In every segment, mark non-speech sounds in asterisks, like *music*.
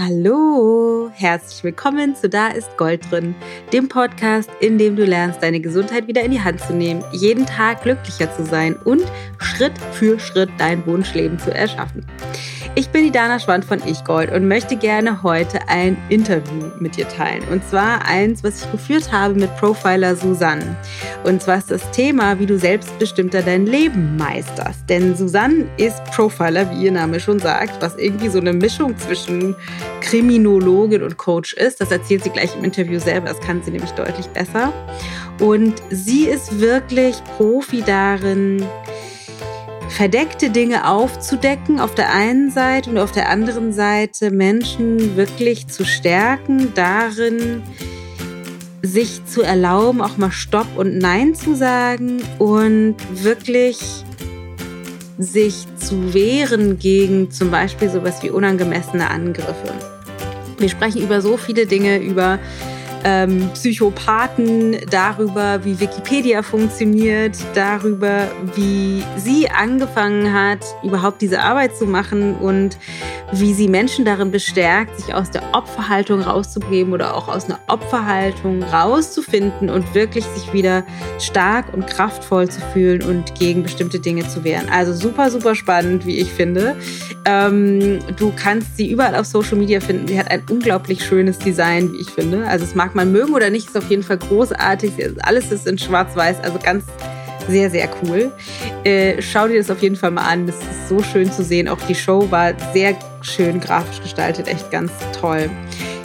Hallo, herzlich willkommen zu Da ist Gold drin, dem Podcast, in dem du lernst, deine Gesundheit wieder in die Hand zu nehmen, jeden Tag glücklicher zu sein und Schritt für Schritt dein Wunschleben zu erschaffen. Ich bin die Dana Schwand von Ich Gold und möchte gerne heute ein Interview mit dir teilen. Und zwar eins, was ich geführt habe mit Profiler Susanne. Und zwar ist das Thema, wie du selbstbestimmter dein Leben meisterst. Denn Susanne ist Profiler, wie ihr Name schon sagt, was irgendwie so eine Mischung zwischen Kriminologin und Coach ist. Das erzählt sie gleich im Interview selber, das kann sie nämlich deutlich besser. Und sie ist wirklich Profi darin, verdeckte Dinge aufzudecken auf der einen Seite und auf der anderen Seite Menschen wirklich zu stärken, darin sich zu erlauben, auch mal Stopp und Nein zu sagen und wirklich sich zu wehren gegen zum Beispiel sowas wie unangemessene Angriffe. Wir sprechen über so viele Dinge, über ähm, Psychopathen, darüber, wie Wikipedia funktioniert, darüber, wie sie angefangen hat, überhaupt diese Arbeit zu machen und wie sie Menschen darin bestärkt, sich aus der Opferhaltung rauszugeben oder auch aus einer Opferhaltung rauszufinden und wirklich sich wieder stark und kraftvoll zu fühlen und gegen bestimmte Dinge zu wehren. Also super, super spannend, wie ich finde. Ähm, du kannst sie überall auf Social Media finden. Sie hat ein unglaublich schönes Design, wie ich finde. Also es mag man mögen oder nicht, ist auf jeden Fall großartig. Alles ist in schwarz-weiß, also ganz sehr, sehr cool. Äh, schau dir das auf jeden Fall mal an. Das ist so schön zu sehen. Auch die Show war sehr schön grafisch gestaltet, echt ganz toll.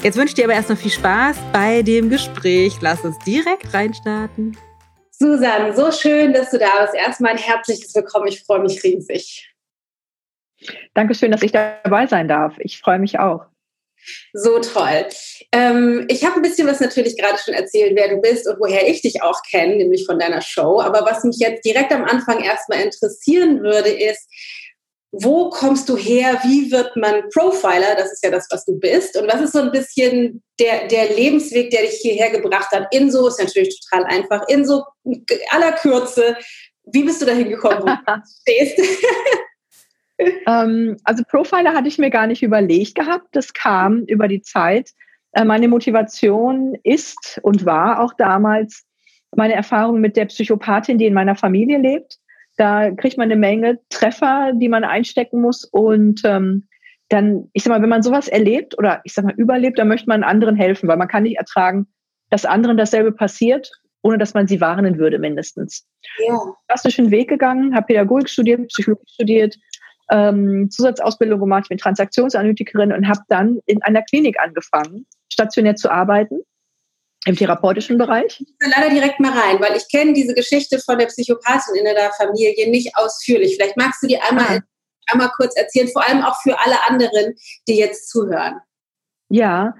Jetzt wünsche ich dir aber erstmal viel Spaß bei dem Gespräch. Lass uns direkt reinstarten. Susan, so schön, dass du da bist. Erstmal ein herzliches Willkommen. Ich freue mich riesig. Dankeschön, dass ich dabei sein darf. Ich freue mich auch. So toll. Ähm, ich habe ein bisschen was natürlich gerade schon erzählt, wer du bist und woher ich dich auch kenne, nämlich von deiner Show. Aber was mich jetzt direkt am Anfang erstmal interessieren würde, ist, wo kommst du her? Wie wird man Profiler? Das ist ja das, was du bist. Und was ist so ein bisschen der, der Lebensweg, der dich hierher gebracht hat? In so ist natürlich total einfach. In so aller Kürze. Wie bist du dahin gekommen, wo du *laughs* stehst? *laughs* ähm, also Profiler hatte ich mir gar nicht überlegt gehabt. Das kam über die Zeit. Äh, meine Motivation ist und war auch damals meine Erfahrung mit der Psychopathin, die in meiner Familie lebt. Da kriegt man eine Menge Treffer, die man einstecken muss. Und ähm, dann, ich sag mal, wenn man sowas erlebt oder ich sag mal überlebt, dann möchte man anderen helfen, weil man kann nicht ertragen, dass anderen dasselbe passiert, ohne dass man sie warnen würde, mindestens. Ja. Klassischen Weg gegangen, habe Pädagogik studiert, Psychologie studiert, ähm, Zusatzausbildung gemacht, ich bin Transaktionsanalytikerin und habe dann in einer Klinik angefangen, stationär zu arbeiten im therapeutischen Bereich? Ich will leider direkt mal rein, weil ich kenne diese Geschichte von der Psychopathin in der Familie nicht ausführlich. Vielleicht magst du die einmal, einmal kurz erzählen, vor allem auch für alle anderen, die jetzt zuhören. Ja,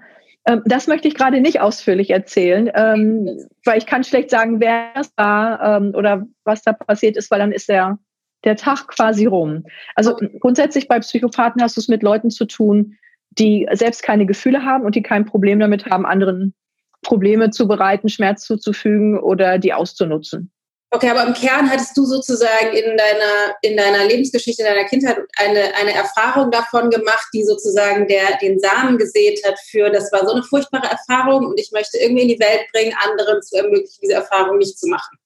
ähm, das möchte ich gerade nicht ausführlich erzählen, ähm, weil ich kann schlecht sagen, wer es war ähm, oder was da passiert ist, weil dann ist der der Tag quasi rum. Also grundsätzlich bei Psychopathen hast du es mit Leuten zu tun, die selbst keine Gefühle haben und die kein Problem damit haben, anderen Probleme zu bereiten, Schmerz zuzufügen oder die auszunutzen. Okay, aber im Kern hattest du sozusagen in deiner, in deiner Lebensgeschichte, in deiner Kindheit eine, eine Erfahrung davon gemacht, die sozusagen der, den Samen gesät hat für, das war so eine furchtbare Erfahrung und ich möchte irgendwie in die Welt bringen, anderen zu ermöglichen, diese Erfahrung nicht zu machen.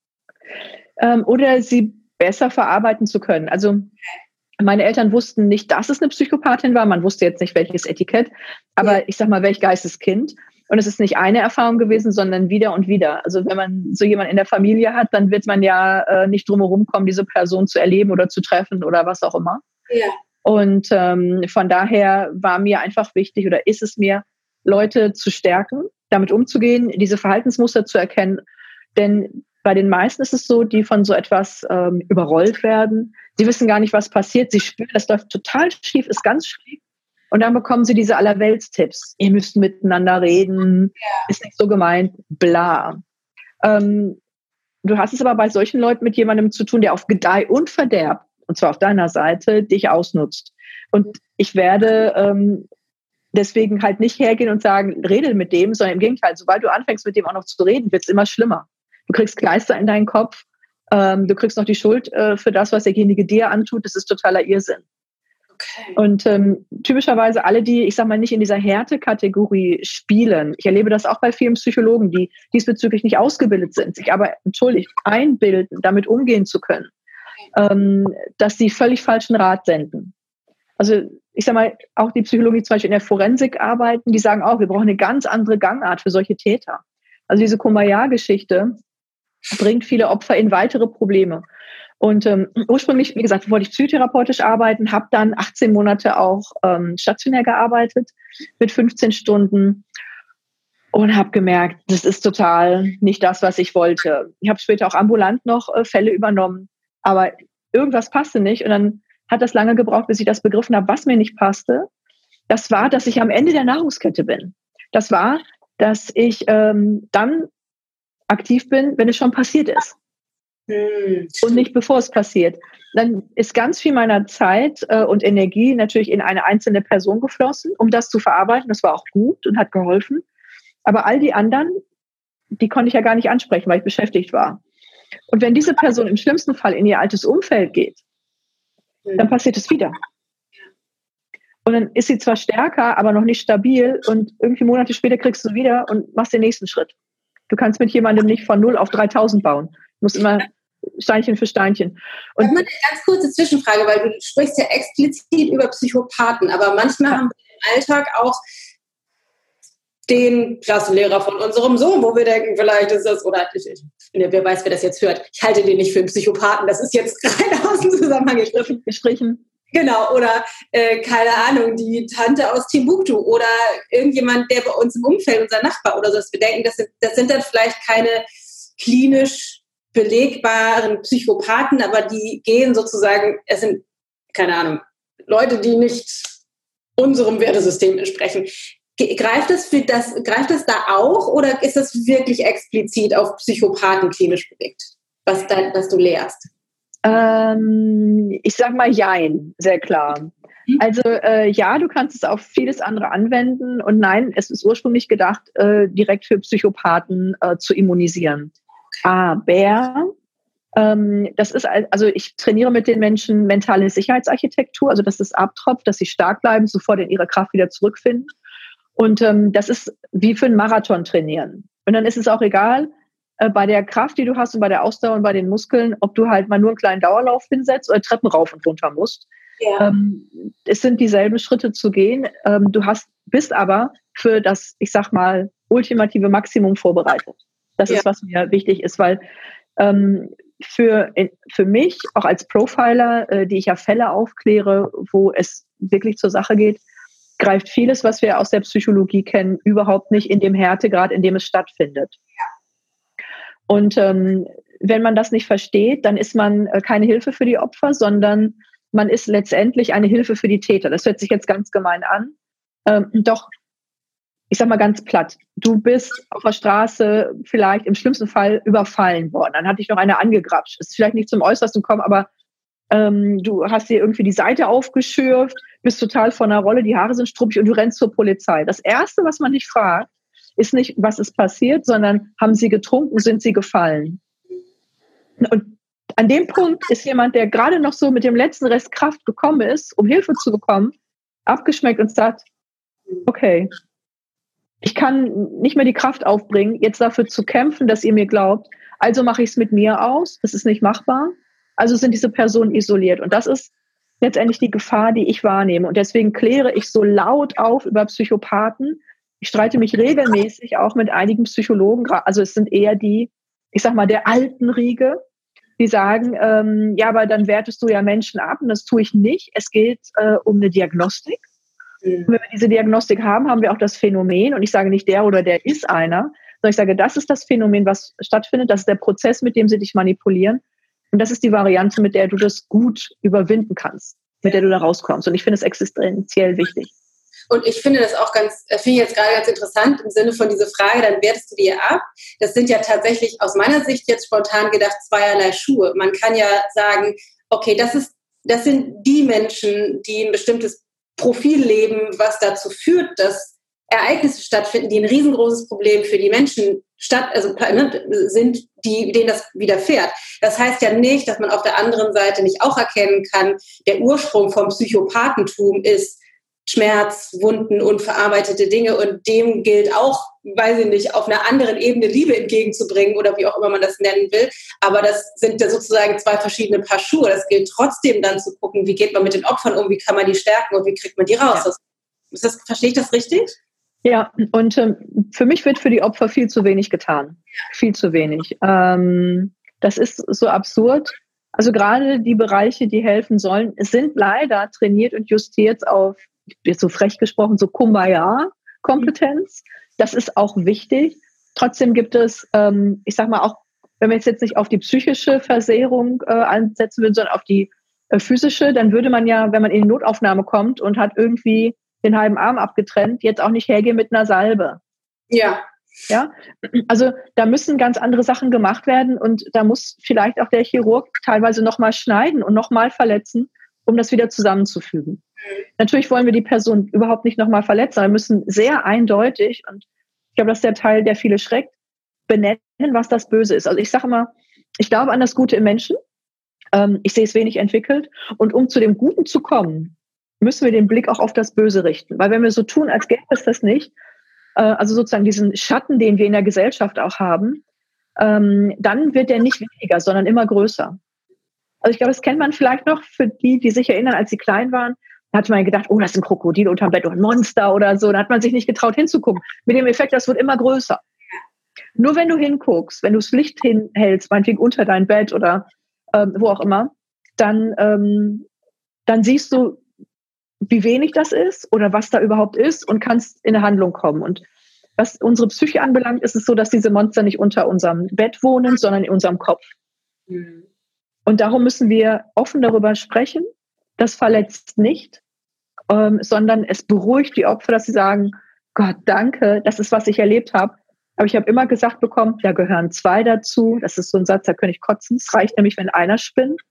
Ähm, oder sie besser verarbeiten zu können. Also meine Eltern wussten nicht, dass es eine Psychopathin war. Man wusste jetzt nicht, welches Etikett. Aber ja. ich sag mal, welch Geisteskind. Und es ist nicht eine Erfahrung gewesen, sondern wieder und wieder. Also wenn man so jemanden in der Familie hat, dann wird man ja äh, nicht drumherum kommen, diese Person zu erleben oder zu treffen oder was auch immer. Ja. Und ähm, von daher war mir einfach wichtig oder ist es mir, Leute zu stärken, damit umzugehen, diese Verhaltensmuster zu erkennen. Denn bei den meisten ist es so, die von so etwas ähm, überrollt werden. Sie wissen gar nicht, was passiert. Sie spüren, das läuft total schief, ist ganz schräg. Und dann bekommen sie diese Allerweltstipps. Ihr müsst miteinander reden, ist nicht so gemeint, bla. Ähm, du hast es aber bei solchen Leuten mit jemandem zu tun, der auf Gedeih und Verderb, und zwar auf deiner Seite, dich ausnutzt. Und ich werde ähm, deswegen halt nicht hergehen und sagen, rede mit dem, sondern im Gegenteil, sobald du anfängst, mit dem auch noch zu reden, wird es immer schlimmer. Du kriegst Kleister in deinen Kopf. Ähm, du kriegst noch die Schuld äh, für das, was derjenige dir antut. Das ist totaler Irrsinn. Okay. Und ähm, typischerweise alle, die, ich sag mal, nicht in dieser Härtekategorie spielen, ich erlebe das auch bei vielen Psychologen, die diesbezüglich nicht ausgebildet sind, sich aber, entschuldigt, einbilden, damit umgehen zu können, ähm, dass sie völlig falschen Rat senden. Also ich sag mal, auch die Psychologen, die zum Beispiel in der Forensik arbeiten, die sagen auch, wir brauchen eine ganz andere Gangart für solche Täter. Also diese Kumbaya-Geschichte bringt viele Opfer in weitere Probleme. Und ähm, ursprünglich, wie gesagt, wollte ich psychotherapeutisch arbeiten, habe dann 18 Monate auch ähm, stationär gearbeitet mit 15 Stunden und habe gemerkt, das ist total nicht das, was ich wollte. Ich habe später auch ambulant noch äh, Fälle übernommen, aber irgendwas passte nicht und dann hat das lange gebraucht, bis ich das begriffen habe, was mir nicht passte. Das war, dass ich am Ende der Nahrungskette bin. Das war, dass ich ähm, dann aktiv bin, wenn es schon passiert ist. Hm. Und nicht bevor es passiert. Dann ist ganz viel meiner Zeit äh, und Energie natürlich in eine einzelne Person geflossen, um das zu verarbeiten. Das war auch gut und hat geholfen. Aber all die anderen, die konnte ich ja gar nicht ansprechen, weil ich beschäftigt war. Und wenn diese Person im schlimmsten Fall in ihr altes Umfeld geht, hm. dann passiert es wieder. Und dann ist sie zwar stärker, aber noch nicht stabil und irgendwie Monate später kriegst du wieder und machst den nächsten Schritt. Du kannst mit jemandem nicht von 0 auf 3000 bauen. Du musst immer Steinchen für Steinchen. Und eine ganz kurze Zwischenfrage, weil du sprichst ja explizit über Psychopathen, aber manchmal ja. haben wir im Alltag auch den Klassenlehrer von unserem Sohn, wo wir denken, vielleicht ist das, oder ich, ich, wer weiß, wer das jetzt hört. Ich halte den nicht für einen Psychopathen, das ist jetzt *laughs* rein aus dem Zusammenhang gestrichen. gestrichen. Genau, oder äh, keine Ahnung, die Tante aus Timbuktu oder irgendjemand, der bei uns im Umfeld, unser Nachbar oder so, dass wir denken, das sind, das sind dann vielleicht keine klinisch belegbaren Psychopathen, aber die gehen sozusagen, es sind, keine Ahnung, Leute, die nicht unserem Wertesystem entsprechen. Greift das, für das, greift das da auch oder ist das wirklich explizit auf Psychopathen klinisch belegt, was, da, was du lehrst? Ähm, ich sag mal Jein, sehr klar. Mhm. Also äh, ja, du kannst es auf vieles andere anwenden und nein, es ist ursprünglich gedacht, äh, direkt für Psychopathen äh, zu immunisieren. Aber ähm, das ist also ich trainiere mit den Menschen mentale Sicherheitsarchitektur, also dass es abtropft, dass sie stark bleiben, sofort in ihre Kraft wieder zurückfinden. Und ähm, das ist wie für einen Marathon trainieren. Und dann ist es auch egal, äh, bei der Kraft, die du hast und bei der Ausdauer und bei den Muskeln, ob du halt mal nur einen kleinen Dauerlauf hinsetzt oder Treppen rauf und runter musst. Ja. Ähm, es sind dieselben Schritte zu gehen. Ähm, du hast, bist aber für das, ich sag mal, ultimative Maximum vorbereitet. Das ja. ist, was mir wichtig ist, weil ähm, für, für mich, auch als Profiler, äh, die ich ja Fälle aufkläre, wo es wirklich zur Sache geht, greift vieles, was wir aus der Psychologie kennen, überhaupt nicht in dem Härtegrad, in dem es stattfindet. Und ähm, wenn man das nicht versteht, dann ist man äh, keine Hilfe für die Opfer, sondern man ist letztendlich eine Hilfe für die Täter. Das hört sich jetzt ganz gemein an. Ähm, doch, ich sag mal ganz platt, du bist auf der Straße vielleicht im schlimmsten Fall überfallen worden. Dann hat dich noch einer angegrapscht. Ist vielleicht nicht zum Äußersten gekommen, aber ähm, du hast dir irgendwie die Seite aufgeschürft, bist total von der Rolle, die Haare sind struppig und du rennst zur Polizei. Das Erste, was man dich fragt, ist nicht, was ist passiert, sondern haben sie getrunken, sind sie gefallen. Und an dem Punkt ist jemand, der gerade noch so mit dem letzten Rest Kraft gekommen ist, um Hilfe zu bekommen, abgeschmeckt und sagt, okay, ich kann nicht mehr die Kraft aufbringen, jetzt dafür zu kämpfen, dass ihr mir glaubt. Also mache ich es mit mir aus. Das ist nicht machbar. Also sind diese Personen isoliert. Und das ist letztendlich die Gefahr, die ich wahrnehme. Und deswegen kläre ich so laut auf über Psychopathen, ich streite mich regelmäßig auch mit einigen Psychologen, also es sind eher die, ich sag mal, der alten Riege, die sagen, ähm, ja, aber dann wertest du ja Menschen ab und das tue ich nicht. Es geht äh, um eine Diagnostik. Mhm. Und wenn wir diese Diagnostik haben, haben wir auch das Phänomen und ich sage nicht der oder der ist einer, sondern ich sage, das ist das Phänomen, was stattfindet, das ist der Prozess, mit dem sie dich manipulieren und das ist die Variante, mit der du das gut überwinden kannst, mit der du da rauskommst und ich finde es existenziell wichtig. Und ich finde das auch ganz, äh, finde ich jetzt gerade ganz interessant im Sinne von dieser Frage, dann wertest du dir ab. Das sind ja tatsächlich aus meiner Sicht jetzt spontan gedacht zweierlei Schuhe. Man kann ja sagen, okay, das ist, das sind die Menschen, die ein bestimmtes Profil leben, was dazu führt, dass Ereignisse stattfinden, die ein riesengroßes Problem für die Menschen statt, also ne, sind, die, denen das widerfährt. Das heißt ja nicht, dass man auf der anderen Seite nicht auch erkennen kann, der Ursprung vom Psychopathentum ist Schmerz, Wunden, unverarbeitete Dinge und dem gilt auch, weiß ich nicht, auf einer anderen Ebene Liebe entgegenzubringen oder wie auch immer man das nennen will. Aber das sind ja sozusagen zwei verschiedene Paar Schuhe. Das gilt trotzdem dann zu gucken, wie geht man mit den Opfern um, wie kann man die stärken und wie kriegt man die raus. Ja. Das, das, verstehe ich das richtig? Ja, und ähm, für mich wird für die Opfer viel zu wenig getan. Viel zu wenig. Ähm, das ist so absurd. Also gerade die Bereiche, die helfen sollen, sind leider trainiert und justiert auf, jetzt so frech gesprochen, so Kumbaya-Kompetenz. Das ist auch wichtig. Trotzdem gibt es, ähm, ich sag mal auch, wenn wir jetzt nicht auf die psychische Versehrung äh, ansetzen würden, sondern auf die äh, physische, dann würde man ja, wenn man in die Notaufnahme kommt und hat irgendwie den halben Arm abgetrennt, jetzt auch nicht hergehen mit einer Salbe. Ja. Ja, also da müssen ganz andere Sachen gemacht werden und da muss vielleicht auch der Chirurg teilweise nochmal schneiden und nochmal verletzen, um das wieder zusammenzufügen. Natürlich wollen wir die Person überhaupt nicht nochmal verletzen, wir müssen sehr eindeutig, und ich glaube, das ist der Teil, der viele schreckt, benennen, was das Böse ist. Also ich sage immer, ich glaube an das Gute im Menschen. Ähm, ich sehe es wenig entwickelt. Und um zu dem Guten zu kommen, müssen wir den Blick auch auf das Böse richten. Weil wenn wir so tun, als gäbe es das nicht, äh, also sozusagen diesen Schatten, den wir in der Gesellschaft auch haben, ähm, dann wird der nicht weniger, sondern immer größer. Also ich glaube, das kennt man vielleicht noch für die, die sich erinnern, als sie klein waren. Da hat man gedacht, oh, das ist ein Krokodil unterm Bett oder ein Monster oder so. Da hat man sich nicht getraut hinzugucken. Mit dem Effekt, das wird immer größer. Nur wenn du hinguckst, wenn du das Licht hinhältst, meinetwegen unter dein Bett oder ähm, wo auch immer, dann, ähm, dann siehst du, wie wenig das ist oder was da überhaupt ist und kannst in eine Handlung kommen. Und was unsere Psyche anbelangt, ist es so, dass diese Monster nicht unter unserem Bett wohnen, sondern in unserem Kopf. Mhm. Und darum müssen wir offen darüber sprechen. Das verletzt nicht, ähm, sondern es beruhigt die Opfer, dass sie sagen, Gott, danke, das ist, was ich erlebt habe. Aber ich habe immer gesagt bekommen, da gehören zwei dazu. Das ist so ein Satz, da könnte ich kotzen. Es reicht nämlich, wenn einer spinnt.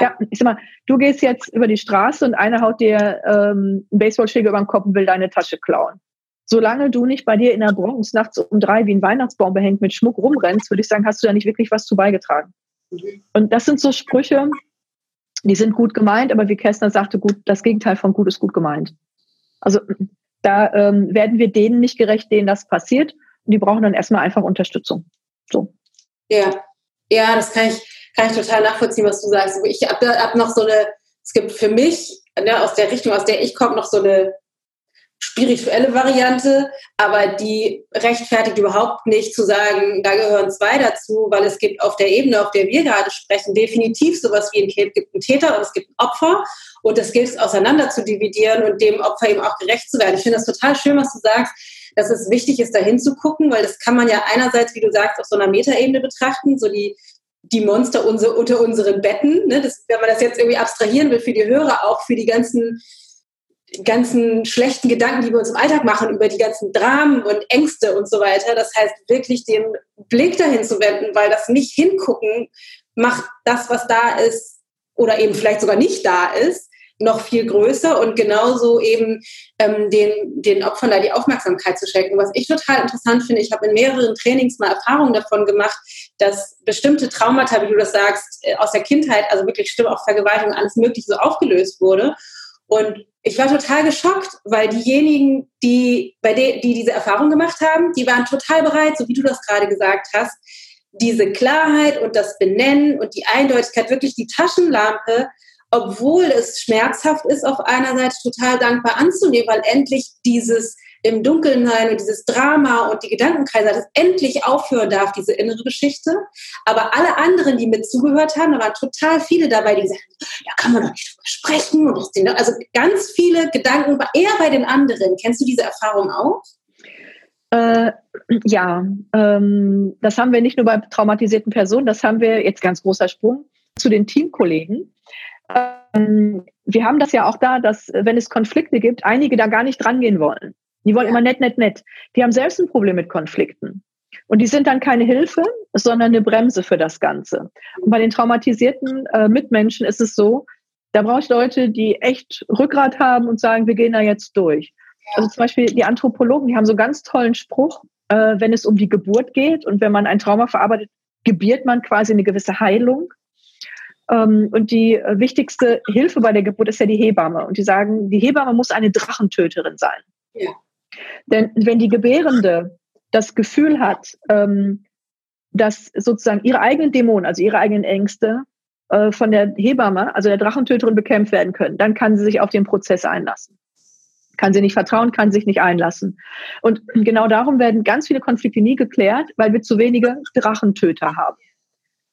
Ja, ich sag mal, du gehst jetzt über die Straße und einer haut dir ähm, einen Baseballschläger über den Kopf und will deine Tasche klauen. Solange du nicht bei dir in der Bronx nachts um drei wie ein Weihnachtsbaum behängt mit Schmuck rumrennst, würde ich sagen, hast du da nicht wirklich was zu beigetragen. Und das sind so Sprüche, die sind gut gemeint, aber wie Kästner sagte, gut, das Gegenteil von gut ist gut gemeint. Also da ähm, werden wir denen nicht gerecht, denen das passiert. Und die brauchen dann erstmal einfach Unterstützung. So. Ja, ja, das kann ich, kann ich total nachvollziehen, was du sagst. Ich habe hab noch so eine, es gibt für mich ne, aus der Richtung, aus der ich komme, noch so eine spirituelle Variante, aber die rechtfertigt überhaupt nicht zu sagen, da gehören zwei dazu, weil es gibt auf der Ebene, auf der wir gerade sprechen, definitiv sowas wie ein, es gibt einen Täter und es gibt ein Opfer und es gilt es auseinander zu dividieren und dem Opfer eben auch gerecht zu werden. Ich finde das total schön, was du sagst, dass es wichtig ist, da hinzugucken, weil das kann man ja einerseits, wie du sagst, auf so einer Metaebene betrachten, so die die Monster unter unseren Betten. Ne? Das, wenn man das jetzt irgendwie abstrahieren will für die Hörer, auch für die ganzen, ganzen schlechten Gedanken, die wir uns im Alltag machen, über die ganzen Dramen und Ängste und so weiter. Das heißt, wirklich den Blick dahin zu wenden, weil das nicht hingucken macht das, was da ist oder eben vielleicht sogar nicht da ist, noch viel größer und genauso eben ähm, den, den Opfern da die Aufmerksamkeit zu schenken. Was ich total interessant finde, ich habe in mehreren Trainings mal Erfahrungen davon gemacht, dass bestimmte Traumata, wie du das sagst, äh, aus der Kindheit, also wirklich Stimme auf Vergewaltigung, alles Mögliche so aufgelöst wurde. Und ich war total geschockt, weil diejenigen, die, bei de, die diese Erfahrung gemacht haben, die waren total bereit, so wie du das gerade gesagt hast, diese Klarheit und das Benennen und die Eindeutigkeit, wirklich die Taschenlampe obwohl es schmerzhaft ist, auf einer Seite total dankbar anzunehmen, weil endlich dieses im Dunkeln sein und dieses Drama und die Gedankenkreise, dass endlich aufhören darf, diese innere Geschichte. Aber alle anderen, die mit zugehört haben, da waren total viele dabei, die sagten, da kann man doch nicht drüber sprechen. Also ganz viele Gedanken, eher bei den anderen. Kennst du diese Erfahrung auch? Äh, ja, ähm, das haben wir nicht nur bei traumatisierten Personen, das haben wir, jetzt ganz großer Sprung, zu den Teamkollegen. Ähm, wir haben das ja auch da, dass wenn es Konflikte gibt, einige da gar nicht drangehen wollen. Die wollen immer nett, nett, nett. Die haben selbst ein Problem mit Konflikten. Und die sind dann keine Hilfe, sondern eine Bremse für das Ganze. Und bei den traumatisierten äh, Mitmenschen ist es so, da brauche ich Leute, die echt Rückgrat haben und sagen, wir gehen da jetzt durch. Also zum Beispiel die Anthropologen, die haben so einen ganz tollen Spruch, äh, wenn es um die Geburt geht und wenn man ein Trauma verarbeitet, gebiert man quasi eine gewisse Heilung. Ähm, und die äh, wichtigste Hilfe bei der Geburt ist ja die Hebamme. Und die sagen, die Hebamme muss eine Drachentöterin sein. Ja. Denn wenn die Gebärende das Gefühl hat, ähm, dass sozusagen ihre eigenen Dämonen, also ihre eigenen Ängste, äh, von der Hebamme, also der Drachentöterin, bekämpft werden können, dann kann sie sich auf den Prozess einlassen. Kann sie nicht vertrauen, kann sich nicht einlassen. Und genau darum werden ganz viele Konflikte nie geklärt, weil wir zu wenige Drachentöter haben.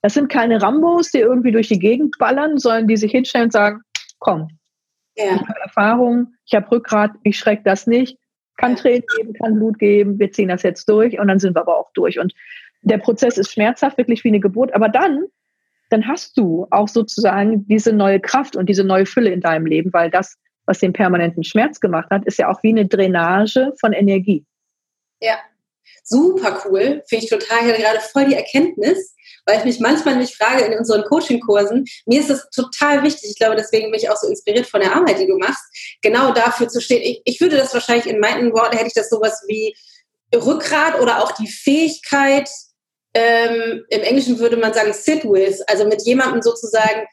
Das sind keine Rambos, die irgendwie durch die Gegend ballern, sondern die sich hinstellen und sagen, komm, ja. ich habe Erfahrung, ich habe Rückgrat, ich schreck das nicht, kann Tränen geben, kann Blut geben, wir ziehen das jetzt durch und dann sind wir aber auch durch. Und der Prozess ist schmerzhaft, wirklich wie eine Geburt, aber dann, dann hast du auch sozusagen diese neue Kraft und diese neue Fülle in deinem Leben, weil das, was den permanenten Schmerz gemacht hat, ist ja auch wie eine Drainage von Energie. Ja, super cool. Finde ich total, ich hatte gerade voll die Erkenntnis, weil ich mich manchmal nicht frage in unseren Coaching-Kursen, mir ist es total wichtig, ich glaube, deswegen bin ich auch so inspiriert von der Arbeit, die du machst, genau dafür zu stehen. Ich, ich würde das wahrscheinlich in meinen Worten, hätte ich das sowas wie Rückgrat oder auch die Fähigkeit, ähm, im Englischen würde man sagen sit with, also mit jemandem sozusagen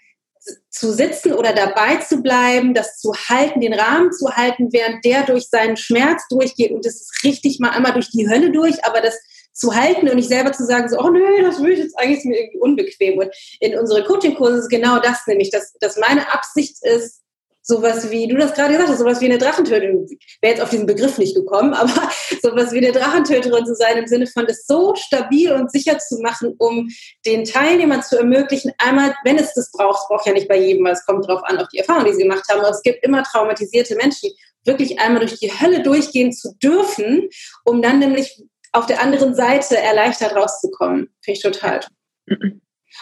zu sitzen oder dabei zu bleiben, das zu halten, den Rahmen zu halten, während der durch seinen Schmerz durchgeht. Und das ist richtig mal einmal durch die Hölle durch, aber das zu halten und nicht selber zu sagen, so, oh nö, das will ich jetzt eigentlich ist mir irgendwie unbequem. Und in unsere Coaching-Kurse ist genau das nämlich, dass, dass meine Absicht ist, sowas wie, du das gerade gesagt hast, sowas wie eine Drachentöterin, wäre jetzt auf diesen Begriff nicht gekommen, *laughs* aber sowas wie eine Drachentöterin zu sein, im Sinne von das so stabil und sicher zu machen, um den Teilnehmern zu ermöglichen, einmal, wenn es das braucht, braucht ja nicht bei jedem, weil es kommt darauf an, auf die Erfahrung, die sie gemacht haben, aber es gibt immer traumatisierte Menschen, wirklich einmal durch die Hölle durchgehen zu dürfen, um dann nämlich auf der anderen Seite erleichtert rauszukommen. Finde ich total.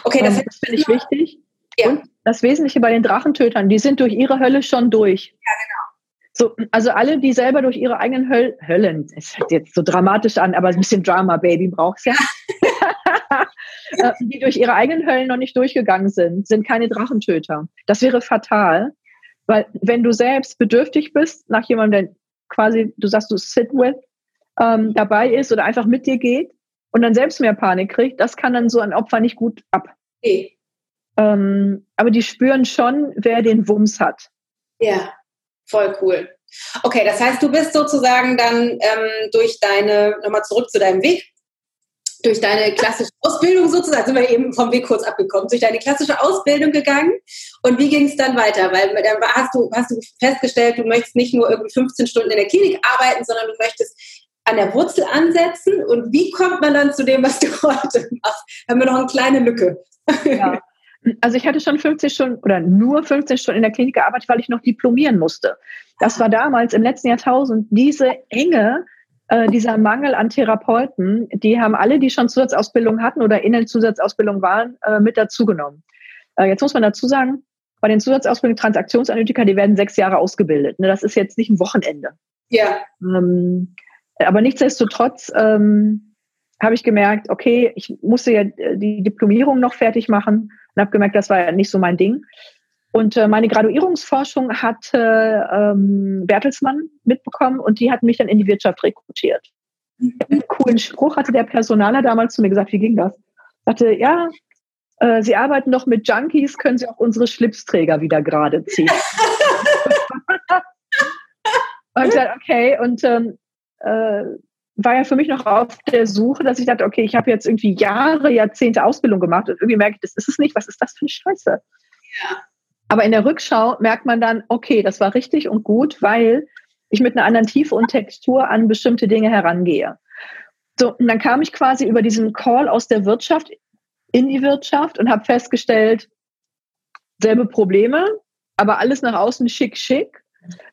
Okay, das, das finde ich wichtig. Ja. Und das Wesentliche bei den Drachentötern, die sind durch ihre Hölle schon durch. Ja, genau. So, also alle, die selber durch ihre eigenen Höll Höllen, es hört jetzt so dramatisch an, aber ein bisschen Drama, Baby, brauchst ja. *laughs* Äh, die durch ihre eigenen Höllen noch nicht durchgegangen sind, sind keine Drachentöter. Das wäre fatal, weil wenn du selbst bedürftig bist nach jemandem, der quasi, du sagst, du sit with, ähm, dabei ist oder einfach mit dir geht und dann selbst mehr Panik kriegt, das kann dann so ein Opfer nicht gut ab. Nee. Ähm, aber die spüren schon, wer den Wumms hat. Ja, voll cool. Okay, das heißt, du bist sozusagen dann ähm, durch deine, nochmal zurück zu deinem Weg, durch deine klassische Ausbildung sozusagen, sind wir eben vom Weg kurz abgekommen, durch deine klassische Ausbildung gegangen. Und wie ging es dann weiter? Weil dann hast du, hast du festgestellt, du möchtest nicht nur irgendwie 15 Stunden in der Klinik arbeiten, sondern du möchtest an der Wurzel ansetzen. Und wie kommt man dann zu dem, was du *laughs* heute machst? Haben wir noch eine kleine Lücke. Ja. Also ich hatte schon 50 Stunden oder nur 15 Stunden in der Klinik gearbeitet, weil ich noch diplomieren musste. Das war damals im letzten Jahrtausend diese enge, äh, dieser Mangel an Therapeuten, die haben alle, die schon Zusatzausbildung hatten oder in der Zusatzausbildung waren, äh, mit dazugenommen. Äh, jetzt muss man dazu sagen, bei den Zusatzausbildungen Transaktionsanalytiker, die werden sechs Jahre ausgebildet. Ne? Das ist jetzt nicht ein Wochenende. Ja. Ähm, aber nichtsdestotrotz ähm, habe ich gemerkt, okay, ich musste ja die Diplomierung noch fertig machen und habe gemerkt, das war ja nicht so mein Ding. Und äh, meine Graduierungsforschung hat ähm, Bertelsmann mitbekommen und die hat mich dann in die Wirtschaft rekrutiert. Einen coolen Spruch hatte der Personaler damals zu mir gesagt, wie ging das? Sagte, ja, äh, Sie arbeiten doch mit Junkies, können Sie auch unsere Schlipsträger wieder gerade ziehen. *laughs* und ich dachte, okay, und ähm, äh, war ja für mich noch auf der Suche, dass ich dachte, okay, ich habe jetzt irgendwie Jahre, Jahrzehnte Ausbildung gemacht und irgendwie merke ich, das ist es nicht. Was ist das für eine Scheiße? Aber in der Rückschau merkt man dann, okay, das war richtig und gut, weil ich mit einer anderen Tiefe und Textur an bestimmte Dinge herangehe. So, und dann kam ich quasi über diesen Call aus der Wirtschaft in die Wirtschaft und habe festgestellt, selbe Probleme, aber alles nach außen schick, schick.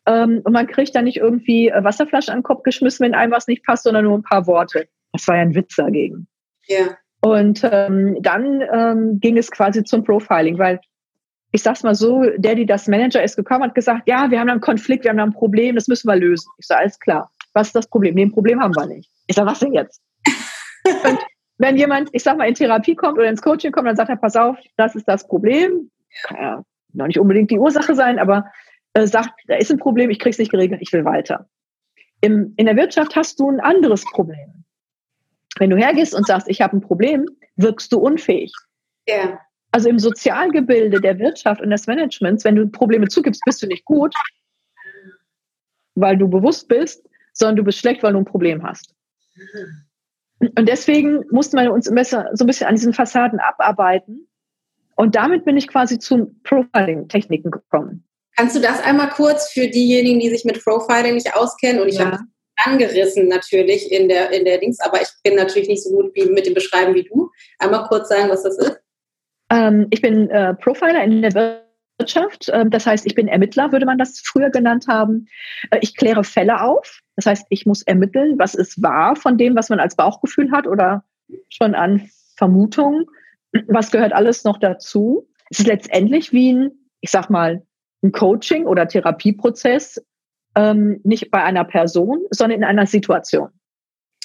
Ähm, und man kriegt dann nicht irgendwie äh, Wasserflaschen an den Kopf geschmissen, wenn einem was nicht passt, sondern nur ein paar Worte. Das war ja ein Witz dagegen. Ja. Und ähm, dann ähm, ging es quasi zum Profiling, weil ich sag's mal so, der, die das Manager ist gekommen, hat gesagt, ja, wir haben da einen Konflikt, wir haben da ein Problem, das müssen wir lösen. Ich sage, alles klar. Was ist das Problem? Nee, ein Problem haben wir nicht. Ich sage, was denn jetzt? *laughs* Und wenn jemand, ich sag mal, in Therapie kommt oder ins Coaching kommt, dann sagt er, pass auf, das ist das Problem. Kann ja noch nicht unbedingt die Ursache sein, aber äh, sagt, da ist ein Problem, ich krieg's nicht geregelt, ich will weiter. Im, in der Wirtschaft hast du ein anderes Problem. Wenn du hergehst und sagst, ich habe ein Problem, wirkst du unfähig. Ja. Also im Sozialgebilde der Wirtschaft und des Managements, wenn du Probleme zugibst, bist du nicht gut, weil du bewusst bist, sondern du bist schlecht, weil du ein Problem hast. Und deswegen mussten wir uns so ein bisschen an diesen Fassaden abarbeiten. Und damit bin ich quasi zu Profiling-Techniken gekommen. Kannst du das einmal kurz für diejenigen, die sich mit Profiling nicht auskennen? Und ich ja. habe angerissen natürlich in der, in der Dings, aber ich bin natürlich nicht so gut wie mit dem Beschreiben wie du. Einmal kurz sagen, was das ist. Ähm, ich bin äh, Profiler in der Wirtschaft. Ähm, das heißt, ich bin Ermittler, würde man das früher genannt haben. Äh, ich kläre Fälle auf. Das heißt, ich muss ermitteln, was ist wahr von dem, was man als Bauchgefühl hat oder schon an Vermutungen. Was gehört alles noch dazu? Es ist letztendlich wie ein, ich sag mal, ein Coaching oder Therapieprozess, ähm, nicht bei einer Person, sondern in einer Situation.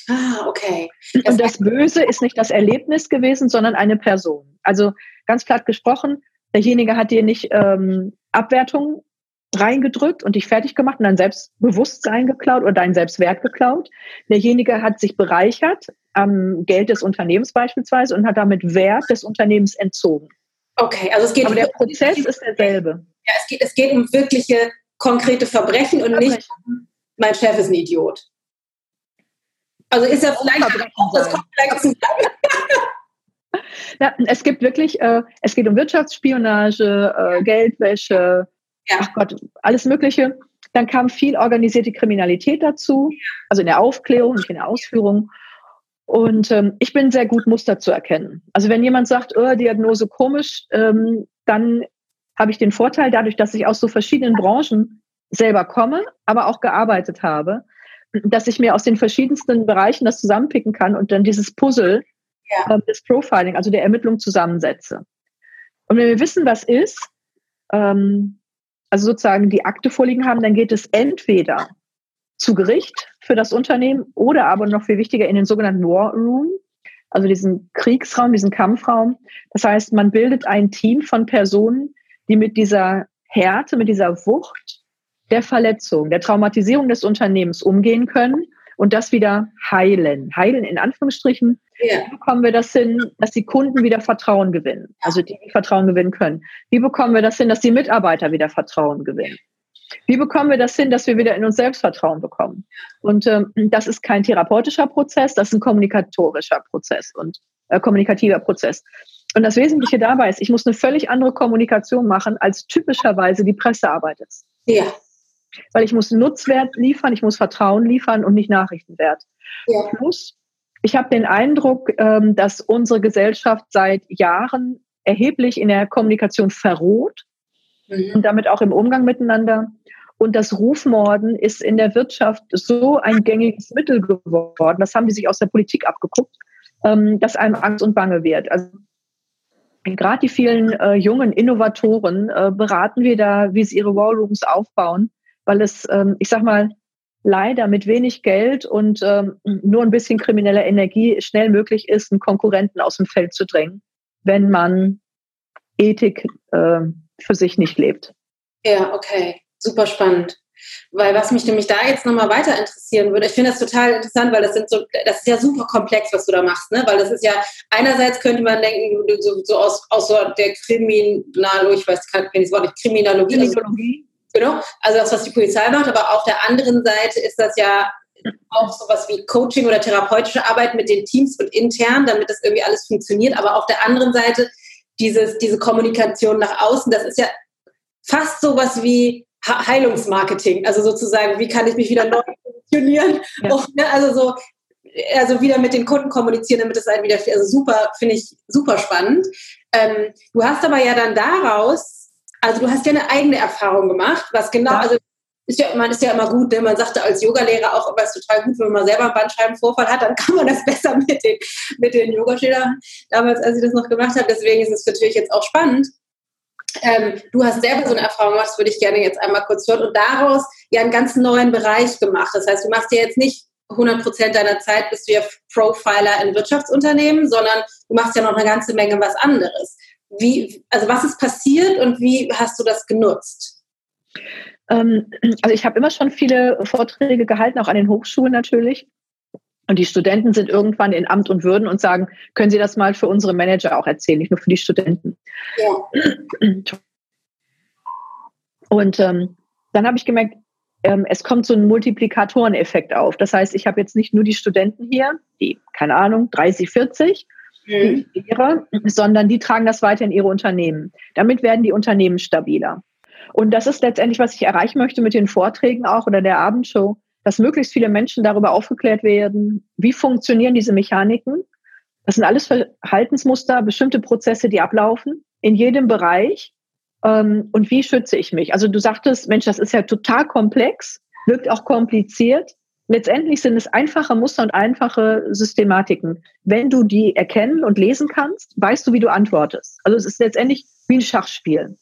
Ah, okay. Das Und das Böse ist nicht das Erlebnis gewesen, sondern eine Person. Also ganz platt gesprochen, derjenige hat dir nicht ähm, Abwertung reingedrückt und dich fertig gemacht und dein Selbstbewusstsein geklaut oder deinen Selbstwert geklaut. Derjenige hat sich bereichert am Geld des Unternehmens beispielsweise und hat damit Wert des Unternehmens entzogen. Okay, also es geht Aber der Prozess ist derselbe. Ja, es geht, es geht um wirkliche konkrete Verbrechen und Verbrechen. nicht mein Chef ist ein Idiot. Also ist er vielleicht auch, das *laughs* zusammen. Ja, es gibt wirklich, äh, es geht um Wirtschaftsspionage, äh, Geldwäsche, ja. ach Gott, alles Mögliche. Dann kam viel organisierte Kriminalität dazu, also in der Aufklärung, nicht in der Ausführung. Und ähm, ich bin sehr gut, Muster zu erkennen. Also wenn jemand sagt, oh, Diagnose komisch, ähm, dann habe ich den Vorteil, dadurch, dass ich aus so verschiedenen Branchen selber komme, aber auch gearbeitet habe, dass ich mir aus den verschiedensten Bereichen das zusammenpicken kann und dann dieses Puzzle ja. äh, des Profiling, also der Ermittlung zusammensetze. Und wenn wir wissen, was ist, ähm, also sozusagen die Akte vorliegen haben, dann geht es entweder zu Gericht für das Unternehmen oder aber noch viel wichtiger in den sogenannten War Room, also diesen Kriegsraum, diesen Kampfraum. Das heißt, man bildet ein Team von Personen, die mit dieser Härte, mit dieser Wucht der Verletzung, der Traumatisierung des Unternehmens umgehen können und das wieder heilen. Heilen in Anführungsstrichen. Ja. Wie bekommen wir das hin, dass die Kunden wieder Vertrauen gewinnen? Also die Vertrauen gewinnen können. Wie bekommen wir das hin, dass die Mitarbeiter wieder Vertrauen gewinnen? Wie bekommen wir das hin, dass wir wieder in uns selbst Vertrauen bekommen? Und ähm, das ist kein therapeutischer Prozess, das ist ein kommunikatorischer Prozess und äh, kommunikativer Prozess. Und das Wesentliche dabei ist, ich muss eine völlig andere Kommunikation machen, als typischerweise die Presse arbeitet. Ja. Weil ich muss Nutzwert liefern, ich muss Vertrauen liefern und nicht Nachrichtenwert. Ja. Plus, ich habe den Eindruck, ähm, dass unsere Gesellschaft seit Jahren erheblich in der Kommunikation verroht mhm. und damit auch im Umgang miteinander. Und das Rufmorden ist in der Wirtschaft so ein gängiges Mittel geworden. Das haben die sich aus der Politik abgeguckt, ähm, dass einem Angst und Bange wird. Also gerade die vielen äh, jungen Innovatoren äh, beraten wir da, wie sie ihre Wallrooms aufbauen, weil es, ähm, ich sag mal, leider mit wenig Geld und ähm, nur ein bisschen krimineller Energie schnell möglich ist, einen Konkurrenten aus dem Feld zu drängen, wenn man Ethik äh, für sich nicht lebt. Ja, okay, super spannend. Weil was mich nämlich da jetzt nochmal weiter interessieren würde, ich finde das total interessant, weil das sind so, das ist ja super komplex, was du da machst, ne? Weil das ist ja, einerseits könnte man denken, so, so aus, aus so der Kriminalogie, ich weiß gar nicht, das Wort nicht, Kriminologie. Kriminologie. Genau, also das, was die Polizei macht, aber auf der anderen Seite ist das ja auch sowas wie Coaching oder therapeutische Arbeit mit den Teams und intern, damit das irgendwie alles funktioniert. Aber auf der anderen Seite dieses, diese Kommunikation nach außen, das ist ja fast sowas wie Heilungsmarketing, also sozusagen, wie kann ich mich wieder *laughs* neu positionieren? Ja. Und, ne, also so, also wieder mit den Kunden kommunizieren, damit es halt wieder, also super, finde ich super spannend. Ähm, du hast aber ja dann daraus, also du hast ja eine eigene Erfahrung gemacht, was genau, ja. also ist ja, man ist ja immer gut, ne? man sagte als Yogalehrer auch immer, es ist total gut, wenn man selber einen Bandscheibenvorfall hat, dann kann man das *laughs* besser mit den, mit den Yogaschildern damals, als ich das noch gemacht habe. Deswegen ist es natürlich jetzt auch spannend. Ähm, du hast selber so eine Erfahrung gemacht, das würde ich gerne jetzt einmal kurz hören und daraus ja einen ganz neuen Bereich gemacht. Das heißt, du machst ja jetzt nicht 100 Prozent deiner Zeit bist du ja Profiler in Wirtschaftsunternehmen, sondern du machst ja noch eine ganze Menge was anderes. Wie, also was ist passiert und wie hast du das genutzt? Ähm, also ich habe immer schon viele Vorträge gehalten, auch an den Hochschulen natürlich. Und die Studenten sind irgendwann in Amt und Würden und sagen, können Sie das mal für unsere Manager auch erzählen, nicht nur für die Studenten. Ja. *clears throat* Und ähm, dann habe ich gemerkt, ähm, es kommt so ein Multiplikatoreneffekt auf. Das heißt, ich habe jetzt nicht nur die Studenten hier, die, keine Ahnung, 30, 40, mhm. Lehrer, sondern die tragen das weiter in ihre Unternehmen. Damit werden die Unternehmen stabiler. Und das ist letztendlich, was ich erreichen möchte mit den Vorträgen auch oder der Abendshow, dass möglichst viele Menschen darüber aufgeklärt werden, wie funktionieren diese Mechaniken. Das sind alles Verhaltensmuster, bestimmte Prozesse, die ablaufen in jedem Bereich. Ähm, und wie schütze ich mich? Also du sagtest, Mensch, das ist ja total komplex, wirkt auch kompliziert. Letztendlich sind es einfache Muster und einfache Systematiken. Wenn du die erkennen und lesen kannst, weißt du, wie du antwortest. Also es ist letztendlich wie ein Schachspiel.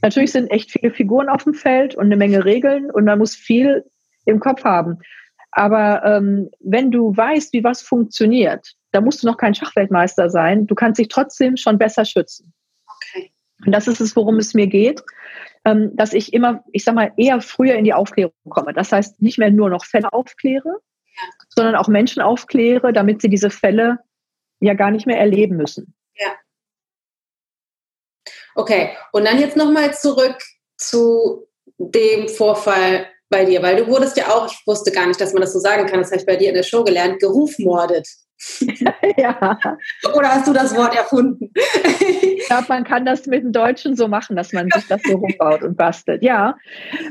Natürlich sind echt viele Figuren auf dem Feld und eine Menge Regeln und man muss viel im Kopf haben. Aber ähm, wenn du weißt, wie was funktioniert, da musst du noch kein Schachweltmeister sein. Du kannst dich trotzdem schon besser schützen. Okay. Und das ist es, worum es mir geht, ähm, dass ich immer, ich sag mal, eher früher in die Aufklärung komme. Das heißt, nicht mehr nur noch Fälle aufkläre, ja. sondern auch Menschen aufkläre, damit sie diese Fälle ja gar nicht mehr erleben müssen. Ja. Okay, und dann jetzt nochmal zurück zu dem Vorfall bei dir, weil du wurdest ja auch, ich wusste gar nicht, dass man das so sagen kann, das habe ich bei dir in der Show gelernt, gerufmordet. *laughs* ja. Oder hast du das Wort erfunden? ich glaube, man kann das mit dem Deutschen so machen, dass man sich das so rumbaut und bastelt. Ja,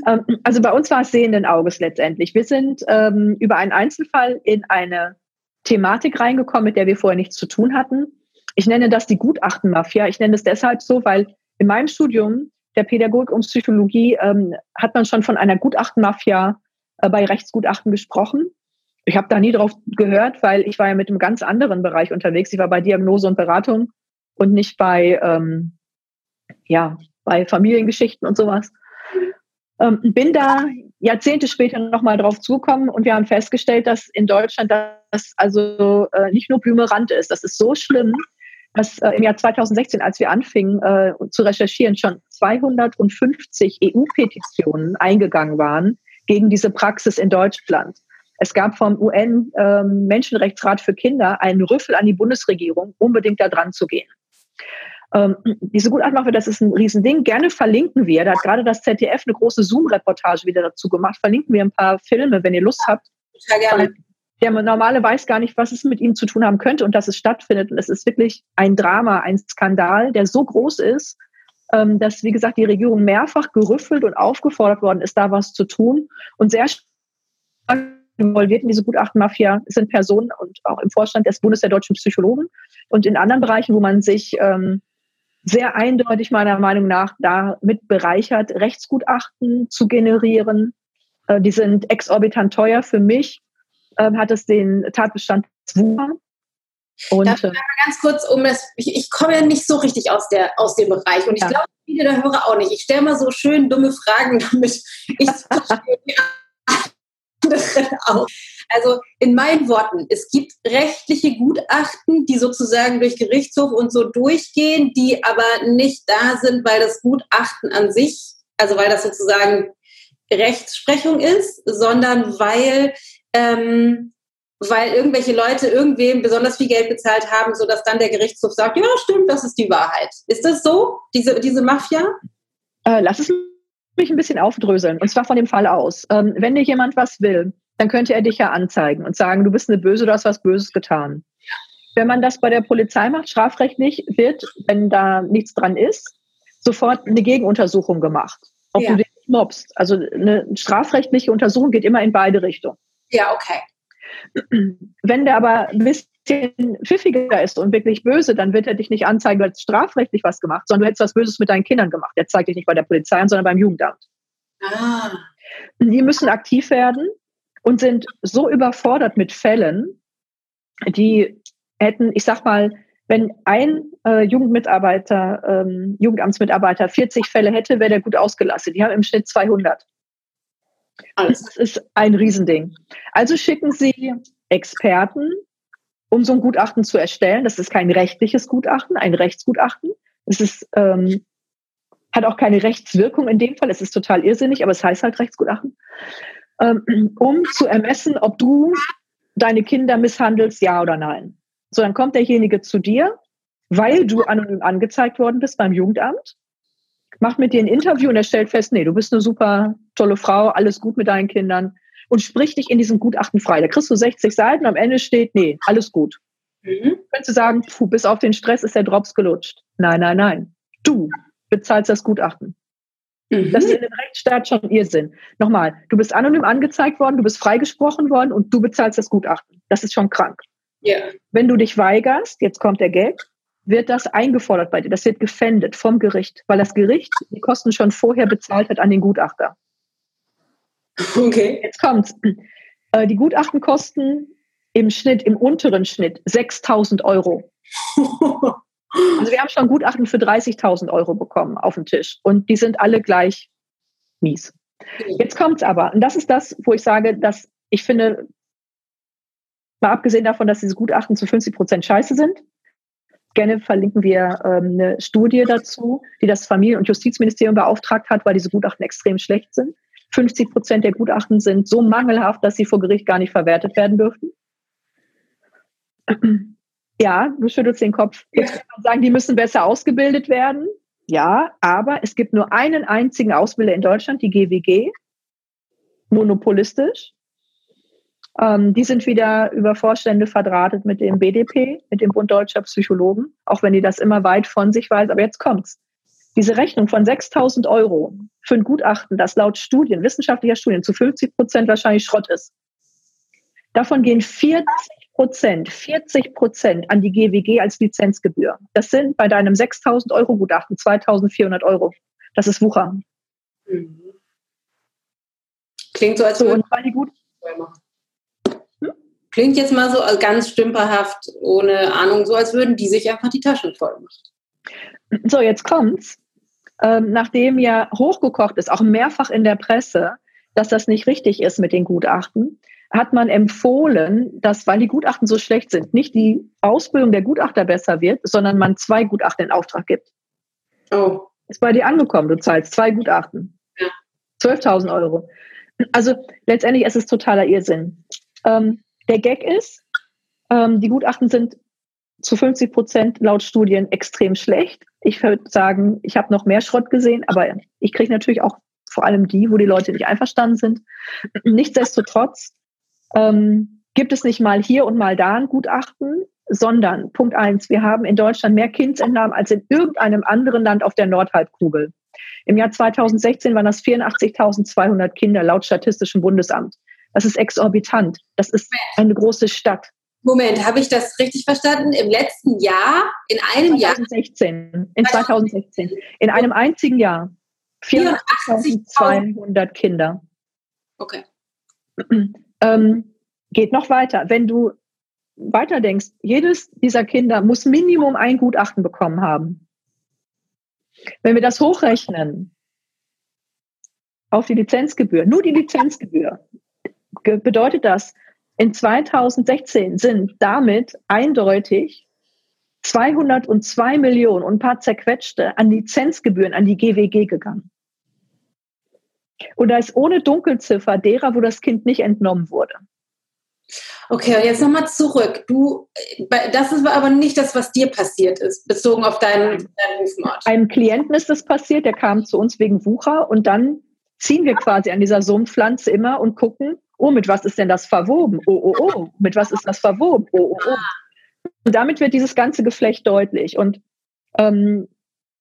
ähm, also bei uns war es sehenden Auges letztendlich. Wir sind ähm, über einen Einzelfall in eine Thematik reingekommen, mit der wir vorher nichts zu tun hatten. Ich nenne das die Gutachtenmafia. Ich nenne es deshalb so, weil in meinem Studium der Pädagogik und Psychologie ähm, hat man schon von einer Gutachtenmafia äh, bei Rechtsgutachten gesprochen. Ich habe da nie drauf gehört, weil ich war ja mit einem ganz anderen Bereich unterwegs. Ich war bei Diagnose und Beratung und nicht bei, ähm, ja, bei Familiengeschichten und sowas. Ähm, bin da Jahrzehnte später nochmal drauf zugekommen und wir haben festgestellt, dass in Deutschland das also äh, nicht nur Blümerand ist. Das ist so schlimm, dass äh, im Jahr 2016, als wir anfingen äh, zu recherchieren, schon 250 EU-Petitionen eingegangen waren gegen diese Praxis in Deutschland. Es gab vom UN-Menschenrechtsrat ähm, für Kinder einen Rüffel an die Bundesregierung, unbedingt da dran zu gehen. Ähm, diese Gutachtenmache, das ist ein Riesending. Gerne verlinken wir, da hat gerade das ZDF eine große Zoom-Reportage wieder dazu gemacht, verlinken wir ein paar Filme, wenn ihr Lust habt. Sehr gerne. Der normale weiß gar nicht, was es mit ihm zu tun haben könnte und dass es stattfindet. Und es ist wirklich ein Drama, ein Skandal, der so groß ist, ähm, dass, wie gesagt, die Regierung mehrfach gerüffelt und aufgefordert worden ist, da was zu tun. Und sehr involviert in diese Gutachtenmafia sind Personen und auch im Vorstand des Bundes der deutschen Psychologen und in anderen Bereichen, wo man sich ähm, sehr eindeutig meiner Meinung nach damit bereichert, Rechtsgutachten zu generieren. Äh, die sind exorbitant teuer. Für mich ähm, hat es den Tatbestand Zwunger. Und, Darf ich äh, ganz kurz um das, ich, ich komme ja nicht so richtig aus, der, aus dem Bereich und ich ja. glaube, viele der Hörer auch nicht. Ich stelle mal so schön dumme Fragen, damit ich *laughs* auch. Also in meinen Worten, es gibt rechtliche Gutachten, die sozusagen durch Gerichtshof und so durchgehen, die aber nicht da sind, weil das Gutachten an sich, also weil das sozusagen Rechtsprechung ist, sondern weil ähm, weil irgendwelche Leute irgendwem besonders viel Geld bezahlt haben, sodass dann der Gerichtshof sagt, ja, stimmt, das ist die Wahrheit. Ist das so, diese, diese Mafia? Äh, lass es mich ein bisschen aufdröseln, und zwar von dem Fall aus. Ähm, wenn dir jemand was will, dann könnte er dich ja anzeigen und sagen, du bist eine Böse, du hast was Böses getan. Wenn man das bei der Polizei macht, strafrechtlich wird, wenn da nichts dran ist, sofort eine Gegenuntersuchung gemacht, ob ja. du dich mobst. Also eine strafrechtliche Untersuchung geht immer in beide Richtungen. Ja, okay. Wenn der aber ein bisschen pfiffiger ist und wirklich böse, dann wird er dich nicht anzeigen, du hättest strafrechtlich was gemacht, sondern du hättest was Böses mit deinen Kindern gemacht. Der zeigt dich nicht bei der Polizei an, sondern beim Jugendamt. Ah. Die müssen aktiv werden und sind so überfordert mit Fällen, die hätten, ich sag mal, wenn ein äh, Jugendmitarbeiter, ähm, Jugendamtsmitarbeiter 40 Fälle hätte, wäre der gut ausgelastet. Die haben im Schnitt 200. Alles. Das ist ein Riesending. Also schicken Sie Experten, um so ein Gutachten zu erstellen. Das ist kein rechtliches Gutachten, ein Rechtsgutachten. Es ist, ähm, hat auch keine Rechtswirkung in dem Fall. Es ist total irrsinnig, aber es heißt halt Rechtsgutachten. Ähm, um zu ermessen, ob du deine Kinder misshandelst, ja oder nein. So, dann kommt derjenige zu dir, weil du anonym angezeigt worden bist beim Jugendamt, macht mit dir ein Interview und er stellt fest, nee, du bist eine super tolle Frau, alles gut mit deinen Kindern und spricht dich in diesem Gutachten frei. Da kriegst du 60 Seiten, am Ende steht, nee, alles gut. Mhm. Könntest du sagen, puh, bis auf den Stress ist der Drops gelutscht. Nein, nein, nein. Du bezahlst das Gutachten. Mhm. Das ist in dem Rechtsstaat schon Irrsinn. Nochmal, du bist anonym angezeigt worden, du bist freigesprochen worden und du bezahlst das Gutachten. Das ist schon krank. Yeah. Wenn du dich weigerst, jetzt kommt der Geld, wird das eingefordert bei dir. Das wird gefändet vom Gericht, weil das Gericht die Kosten schon vorher bezahlt hat an den Gutachter. Okay. Jetzt kommt's. Äh, die Gutachten kosten im Schnitt, im unteren Schnitt 6000 Euro. *laughs* Also wir haben schon Gutachten für 30.000 Euro bekommen auf den Tisch und die sind alle gleich mies. Jetzt kommt's aber, und das ist das, wo ich sage, dass ich finde, mal abgesehen davon, dass diese Gutachten zu 50 Prozent scheiße sind, gerne verlinken wir ähm, eine Studie dazu, die das Familien- und Justizministerium beauftragt hat, weil diese Gutachten extrem schlecht sind. 50 Prozent der Gutachten sind so mangelhaft, dass sie vor Gericht gar nicht verwertet werden dürften. Ja, du schüttelst den Kopf. Jetzt kann man sagen, die müssen besser ausgebildet werden. Ja, aber es gibt nur einen einzigen Ausbilder in Deutschland, die GWG, monopolistisch. Ähm, die sind wieder über Vorstände verdrahtet mit dem BDP, mit dem Bund Deutscher Psychologen, auch wenn die das immer weit von sich weiß. Aber jetzt kommt's. Diese Rechnung von 6000 Euro für ein Gutachten, das laut Studien, wissenschaftlicher Studien zu 50 Prozent wahrscheinlich Schrott ist. Davon gehen 40 Prozent, 40 Prozent an die GWG als Lizenzgebühr. Das sind bei deinem 6000 Euro Gutachten 2400 Euro. Das ist Wucher. Mhm. Klingt so, als so, würde die gut. Klingt jetzt mal so ganz stümperhaft, ohne Ahnung, so als würden die sich einfach die Taschen voll machen. So, jetzt kommt's. Ähm, nachdem ja hochgekocht ist, auch mehrfach in der Presse, dass das nicht richtig ist mit den Gutachten, hat man empfohlen, dass, weil die Gutachten so schlecht sind, nicht die Ausbildung der Gutachter besser wird, sondern man zwei Gutachten in Auftrag gibt. Oh. Ist bei dir angekommen, du zahlst zwei Gutachten. Ja. 12.000 Euro. Also letztendlich ist es totaler Irrsinn. Ähm, der Gag ist, ähm, die Gutachten sind zu 50 Prozent laut Studien extrem schlecht. Ich würde sagen, ich habe noch mehr Schrott gesehen, aber ich kriege natürlich auch vor allem die, wo die Leute nicht einverstanden sind. Nichtsdestotrotz ähm, gibt es nicht mal hier und mal da ein Gutachten, sondern Punkt eins, wir haben in Deutschland mehr Kindsentnahmen als in irgendeinem anderen Land auf der Nordhalbkugel. Im Jahr 2016 waren das 84.200 Kinder laut Statistischem Bundesamt. Das ist exorbitant. Das ist eine große Stadt. Moment, habe ich das richtig verstanden? Im letzten Jahr, in einem 2016, Jahr? In 2016. In einem einzigen Jahr. 84.200 Kinder. Okay. *clears throat* ähm, geht noch weiter. Wenn du weiter denkst, jedes dieser Kinder muss Minimum ein Gutachten bekommen haben. Wenn wir das hochrechnen auf die Lizenzgebühr, nur die Lizenzgebühr, bedeutet das, in 2016 sind damit eindeutig 202 Millionen und ein paar zerquetschte an Lizenzgebühren an die GWG gegangen. Und da ist ohne Dunkelziffer derer, wo das Kind nicht entnommen wurde. Okay, und jetzt nochmal zurück. Du, das ist aber nicht das, was dir passiert ist, bezogen auf deinen, deinen Rufmord. Einem Klienten ist das passiert, der kam zu uns wegen Wucher und dann ziehen wir quasi an dieser Sumpfpflanze immer und gucken, oh, mit was ist denn das verwoben? Oh, oh, oh, mit was ist das verwoben? Oh, oh, oh. Und damit wird dieses ganze Geflecht deutlich. Und ähm,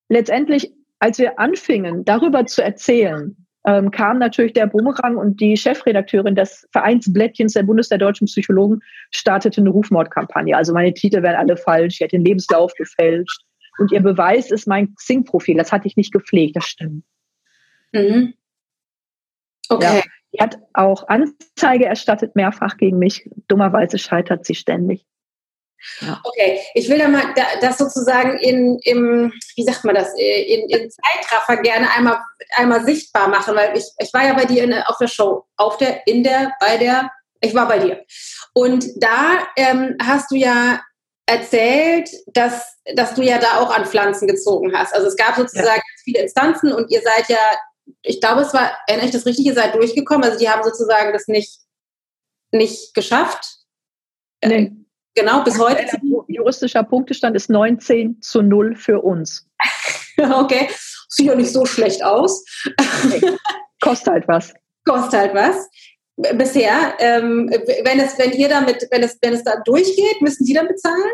letztendlich, als wir anfingen, darüber zu erzählen, ähm, kam natürlich der Bumerang und die Chefredakteurin des Vereinsblättchens der Bundes der deutschen Psychologen startete eine Rufmordkampagne. Also meine Titel wären alle falsch, ich hätte den Lebenslauf gefälscht. Und ihr Beweis ist mein Xing-Profil. Das hatte ich nicht gepflegt, das stimmt. Mhm. Okay. Ja, die hat auch Anzeige erstattet, mehrfach gegen mich. Dummerweise scheitert sie ständig. Ja. Okay, ich will da mal das sozusagen in, im, wie sagt man das, äh, in, in Zeitraffer gerne einmal, einmal sichtbar machen, weil ich, ich war ja bei dir in, auf der Show, auf der, in der, bei der, ich war bei dir. Und da ähm, hast du ja erzählt, dass, dass du ja da auch an Pflanzen gezogen hast. Also es gab sozusagen ja. viele Instanzen und ihr seid ja, ich glaube, es war, erinnere ich das richtig, ihr seid durchgekommen. Also die haben sozusagen das nicht, nicht geschafft Nee. Genau, bis heute. Juristischer Punktestand ist 19 zu 0 für uns. *laughs* okay, sieht doch nicht so schlecht aus. Nee. Kostet halt was. *laughs* Kostet halt was. Bisher, ähm, wenn es, wenn ihr damit, wenn es, wenn es da durchgeht, müssen die dann bezahlen?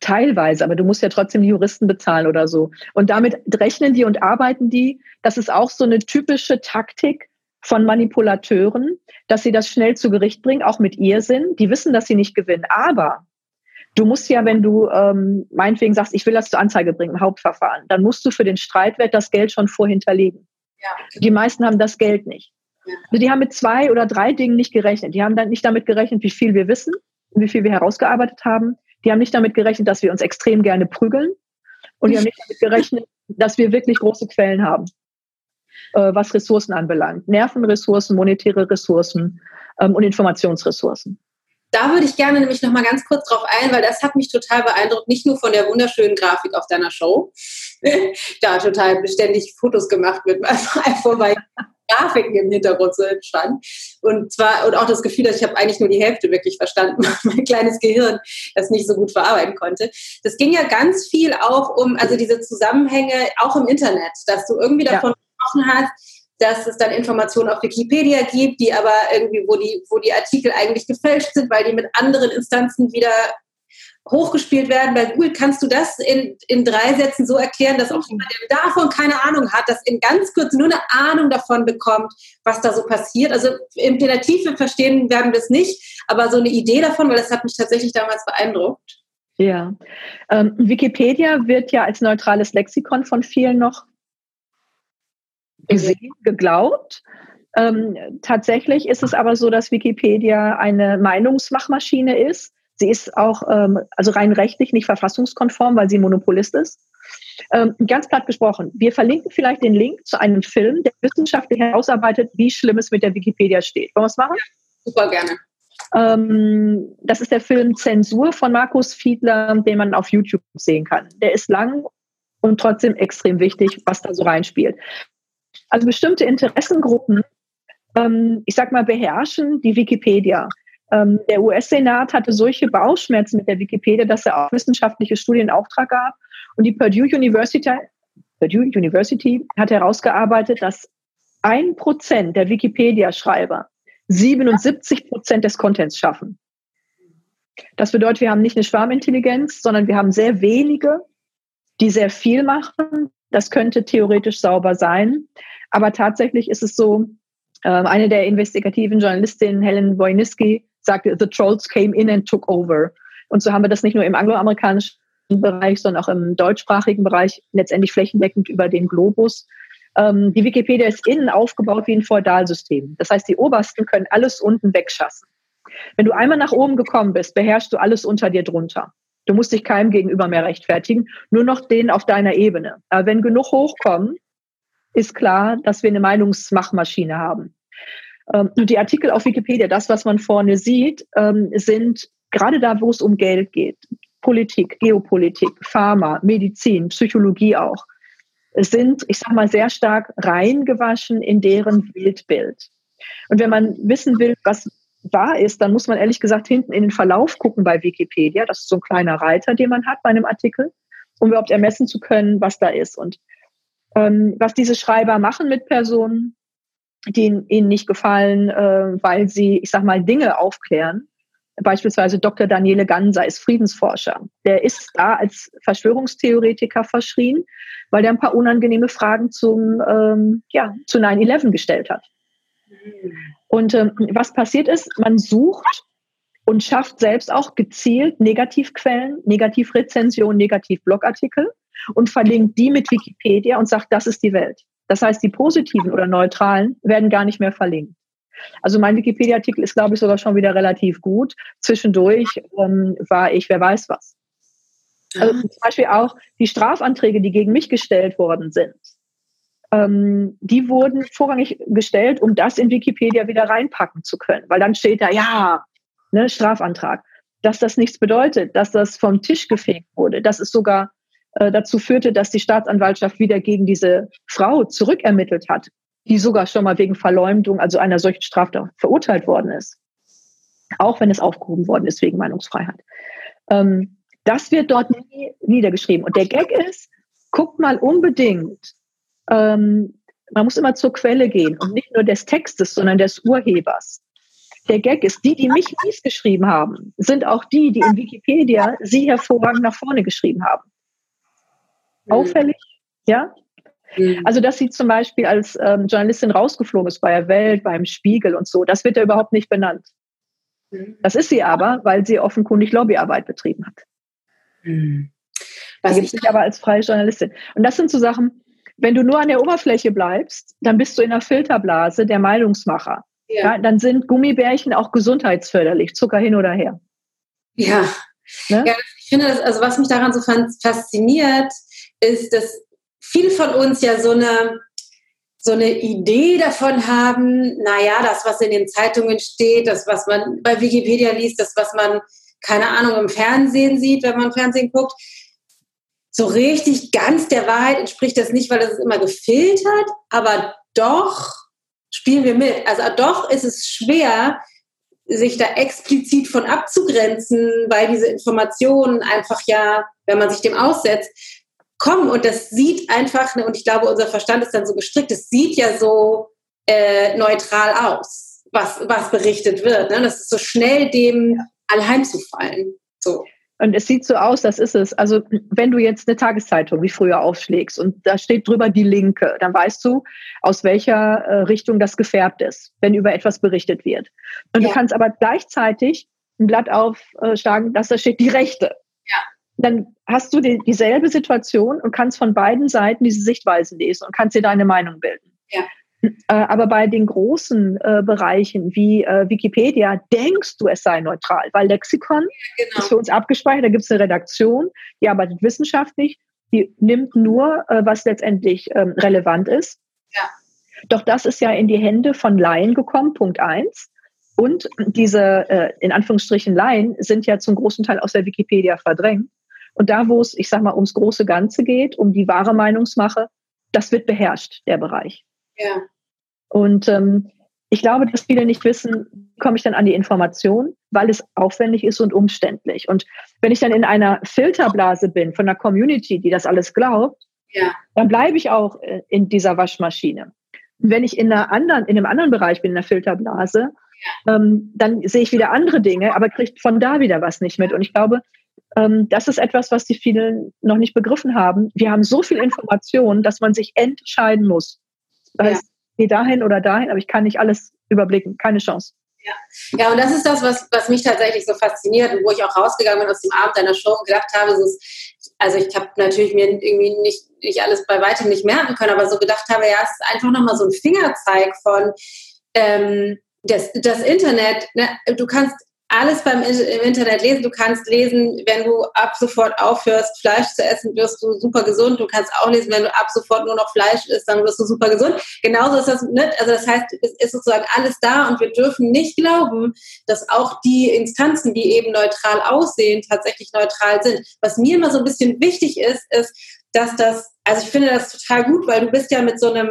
Teilweise, aber du musst ja trotzdem Juristen bezahlen oder so. Und damit rechnen die und arbeiten die. Das ist auch so eine typische Taktik von Manipulateuren, dass sie das schnell zu Gericht bringen, auch mit ihr sind. Die wissen, dass sie nicht gewinnen. Aber du musst ja, wenn du ähm, meinetwegen sagst, ich will das zur Anzeige bringen im Hauptverfahren, dann musst du für den Streitwert das Geld schon vorhinterlegen. Ja. Die meisten haben das Geld nicht. Also die haben mit zwei oder drei Dingen nicht gerechnet. Die haben dann nicht damit gerechnet, wie viel wir wissen und wie viel wir herausgearbeitet haben. Die haben nicht damit gerechnet, dass wir uns extrem gerne prügeln. Und die haben nicht damit gerechnet, dass wir wirklich große Quellen haben, äh, was Ressourcen anbelangt. Nervenressourcen, monetäre Ressourcen ähm, und Informationsressourcen. Da würde ich gerne nämlich noch mal ganz kurz drauf ein, weil das hat mich total beeindruckt, nicht nur von der wunderschönen Grafik auf deiner Show, *laughs* da total beständig Fotos gemacht wird, *laughs* vorbei Grafiken im Hintergrund so entstanden. Und zwar, und auch das Gefühl, dass ich habe eigentlich nur die Hälfte wirklich verstanden, *laughs* mein kleines Gehirn das nicht so gut verarbeiten konnte. Das ging ja ganz viel auch um, also diese Zusammenhänge auch im Internet, dass du irgendwie davon ja. gesprochen hast, dass es dann Informationen auf Wikipedia gibt, die aber irgendwie, wo die, wo die Artikel eigentlich gefälscht sind, weil die mit anderen Instanzen wieder hochgespielt werden. Bei Google kannst du das in, in drei Sätzen so erklären, dass auch jemand, der davon keine Ahnung hat, das in ganz kurz nur eine Ahnung davon bekommt, was da so passiert. Also der Tiefe verstehen werden wir es nicht, aber so eine Idee davon, weil das hat mich tatsächlich damals beeindruckt. Ja, ähm, Wikipedia wird ja als neutrales Lexikon von vielen noch gesehen, geglaubt. Ähm, tatsächlich ist es aber so, dass Wikipedia eine Meinungsmachmaschine ist Sie ist auch ähm, also rein rechtlich nicht verfassungskonform, weil sie Monopolist ist. Ähm, ganz platt gesprochen, wir verlinken vielleicht den Link zu einem Film, der wissenschaftlich herausarbeitet, wie schlimm es mit der Wikipedia steht. Wollen wir es machen? Ja, super gerne. Ähm, das ist der Film Zensur von Markus Fiedler, den man auf YouTube sehen kann. Der ist lang und trotzdem extrem wichtig, was da so reinspielt. Also bestimmte Interessengruppen, ähm, ich sag mal, beherrschen die Wikipedia. Ähm, der US-Senat hatte solche Bauchschmerzen mit der Wikipedia, dass er auch wissenschaftliche Studien in Auftrag gab. Und die Purdue University, Purdue University hat herausgearbeitet, dass ein Prozent der Wikipedia-Schreiber 77 Prozent des Contents schaffen. Das bedeutet, wir haben nicht eine Schwarmintelligenz, sondern wir haben sehr wenige, die sehr viel machen. Das könnte theoretisch sauber sein. Aber tatsächlich ist es so, äh, eine der investigativen Journalistinnen, Helen Wojnicki, sagte, the trolls came in and took over. Und so haben wir das nicht nur im angloamerikanischen Bereich, sondern auch im deutschsprachigen Bereich, letztendlich flächendeckend über den Globus. Ähm, die Wikipedia ist innen aufgebaut wie ein Feudalsystem. Das heißt, die Obersten können alles unten wegschassen. Wenn du einmal nach oben gekommen bist, beherrschst du alles unter dir drunter. Du musst dich keinem gegenüber mehr rechtfertigen, nur noch denen auf deiner Ebene. Aber wenn genug hochkommen, ist klar, dass wir eine Meinungsmachmaschine haben. Ähm, und die Artikel auf Wikipedia, das, was man vorne sieht, ähm, sind gerade da, wo es um Geld geht. Politik, Geopolitik, Pharma, Medizin, Psychologie auch. Sind, ich sag mal, sehr stark reingewaschen in deren Bildbild. Und wenn man wissen will, was wahr ist, dann muss man ehrlich gesagt hinten in den Verlauf gucken bei Wikipedia. Das ist so ein kleiner Reiter, den man hat bei einem Artikel, um überhaupt ermessen zu können, was da ist. Und ähm, was diese Schreiber machen mit Personen, die ihnen nicht gefallen, äh, weil sie, ich sag mal, Dinge aufklären. Beispielsweise Dr. Daniele Ganser ist Friedensforscher. Der ist da als Verschwörungstheoretiker verschrien, weil er ein paar unangenehme Fragen zum, ähm, ja, zu 9-11 gestellt hat. Und ähm, was passiert ist, man sucht und schafft selbst auch gezielt Negativquellen, Negativrezensionen, Negativblogartikel und verlinkt die mit Wikipedia und sagt, das ist die Welt. Das heißt, die positiven oder neutralen werden gar nicht mehr verlinkt. Also mein Wikipedia-Artikel ist, glaube ich, sogar schon wieder relativ gut. Zwischendurch ähm, war ich, wer weiß was. Also zum Beispiel auch die Strafanträge, die gegen mich gestellt worden sind, ähm, die wurden vorrangig gestellt, um das in Wikipedia wieder reinpacken zu können. Weil dann steht da, ja, ne, Strafantrag. Dass das nichts bedeutet, dass das vom Tisch gefegt wurde, dass es sogar äh, dazu führte, dass die Staatsanwaltschaft wieder gegen diese Frau zurückermittelt hat, die sogar schon mal wegen Verleumdung, also einer solchen Straftat verurteilt worden ist. Auch wenn es aufgehoben worden ist wegen Meinungsfreiheit. Ähm, das wird dort nie niedergeschrieben. Und der Gag ist, guckt mal unbedingt, ähm, man muss immer zur Quelle gehen und nicht nur des Textes, sondern des Urhebers. Der Gag ist, die, die mich mies geschrieben haben, sind auch die, die in Wikipedia sie hervorragend nach vorne geschrieben haben. Mhm. Auffällig, ja? Mhm. Also, dass sie zum Beispiel als ähm, Journalistin rausgeflogen ist bei der Welt, beim Spiegel und so, das wird ja überhaupt nicht benannt. Mhm. Das ist sie aber, weil sie offenkundig Lobbyarbeit betrieben hat. Mhm. Was gibt sich aber als freie Journalistin. Und das sind so Sachen, wenn du nur an der Oberfläche bleibst, dann bist du in der Filterblase der Meinungsmacher. Ja. ja dann sind Gummibärchen auch gesundheitsförderlich, Zucker hin oder her. Ja. Ne? ja ich finde, das, also was mich daran so fasziniert, ist, dass viele von uns ja so eine so eine Idee davon haben, naja, das, was in den Zeitungen steht, das, was man bei Wikipedia liest, das, was man, keine Ahnung, im Fernsehen sieht, wenn man Fernsehen guckt, so richtig ganz der Wahrheit entspricht das nicht, weil das ist immer gefiltert, aber doch spielen wir mit. Also doch ist es schwer, sich da explizit von abzugrenzen, weil diese Informationen einfach ja, wenn man sich dem aussetzt, kommen und das sieht einfach, ne, und ich glaube, unser Verstand ist dann so gestrickt, es sieht ja so äh, neutral aus, was, was berichtet wird. Ne? Das ist so schnell dem anheimzufallen. So. Und es sieht so aus, das ist es. Also wenn du jetzt eine Tageszeitung wie früher aufschlägst und da steht drüber die Linke, dann weißt du, aus welcher äh, Richtung das gefärbt ist, wenn über etwas berichtet wird. Und ja. du kannst aber gleichzeitig ein Blatt aufschlagen, dass da steht die Rechte. Ja. Dann hast du die, dieselbe Situation und kannst von beiden Seiten diese Sichtweisen lesen und kannst dir deine Meinung bilden. Ja. Äh, aber bei den großen äh, Bereichen wie äh, Wikipedia denkst du, es sei neutral, weil Lexikon ja, genau. ist für uns abgespeichert, da gibt es eine Redaktion, die arbeitet wissenschaftlich, die nimmt nur, äh, was letztendlich ähm, relevant ist. Ja. Doch das ist ja in die Hände von Laien gekommen, Punkt eins. Und diese, äh, in Anführungsstrichen, Laien sind ja zum großen Teil aus der Wikipedia verdrängt. Und da, wo es, ich sag mal, ums große Ganze geht, um die wahre Meinungsmache, das wird beherrscht, der Bereich. Ja. Und ähm, ich glaube, dass viele nicht wissen, wie komme ich dann an die Information, weil es aufwendig ist und umständlich. Und wenn ich dann in einer Filterblase bin von einer Community, die das alles glaubt, ja. dann bleibe ich auch äh, in dieser Waschmaschine. Und wenn ich in einer anderen, in einem anderen Bereich bin, in der Filterblase, ja. ähm, dann sehe ich wieder andere Dinge, aber kriege von da wieder was nicht mit. Und ich glaube, das ist etwas, was die vielen noch nicht begriffen haben. Wir haben so viel Information, dass man sich entscheiden muss. Das ja. gehe dahin oder dahin, aber ich kann nicht alles überblicken, keine Chance. Ja. ja, und das ist das, was, was mich tatsächlich so fasziniert und wo ich auch rausgegangen bin aus dem Abend deiner Show und gedacht habe, so ist, also ich habe natürlich mir irgendwie nicht, nicht alles bei weitem nicht merken können, aber so gedacht habe, ja, es ist einfach nochmal so ein Fingerzeig von ähm, das, das Internet. Ne? Du kannst alles beim im Internet lesen. Du kannst lesen, wenn du ab sofort aufhörst, Fleisch zu essen, wirst du super gesund. Du kannst auch lesen, wenn du ab sofort nur noch Fleisch isst, dann wirst du super gesund. Genauso ist das, ne? also das heißt, es ist sozusagen alles da und wir dürfen nicht glauben, dass auch die Instanzen, die eben neutral aussehen, tatsächlich neutral sind. Was mir immer so ein bisschen wichtig ist, ist, dass das, also ich finde das total gut, weil du bist ja mit so einem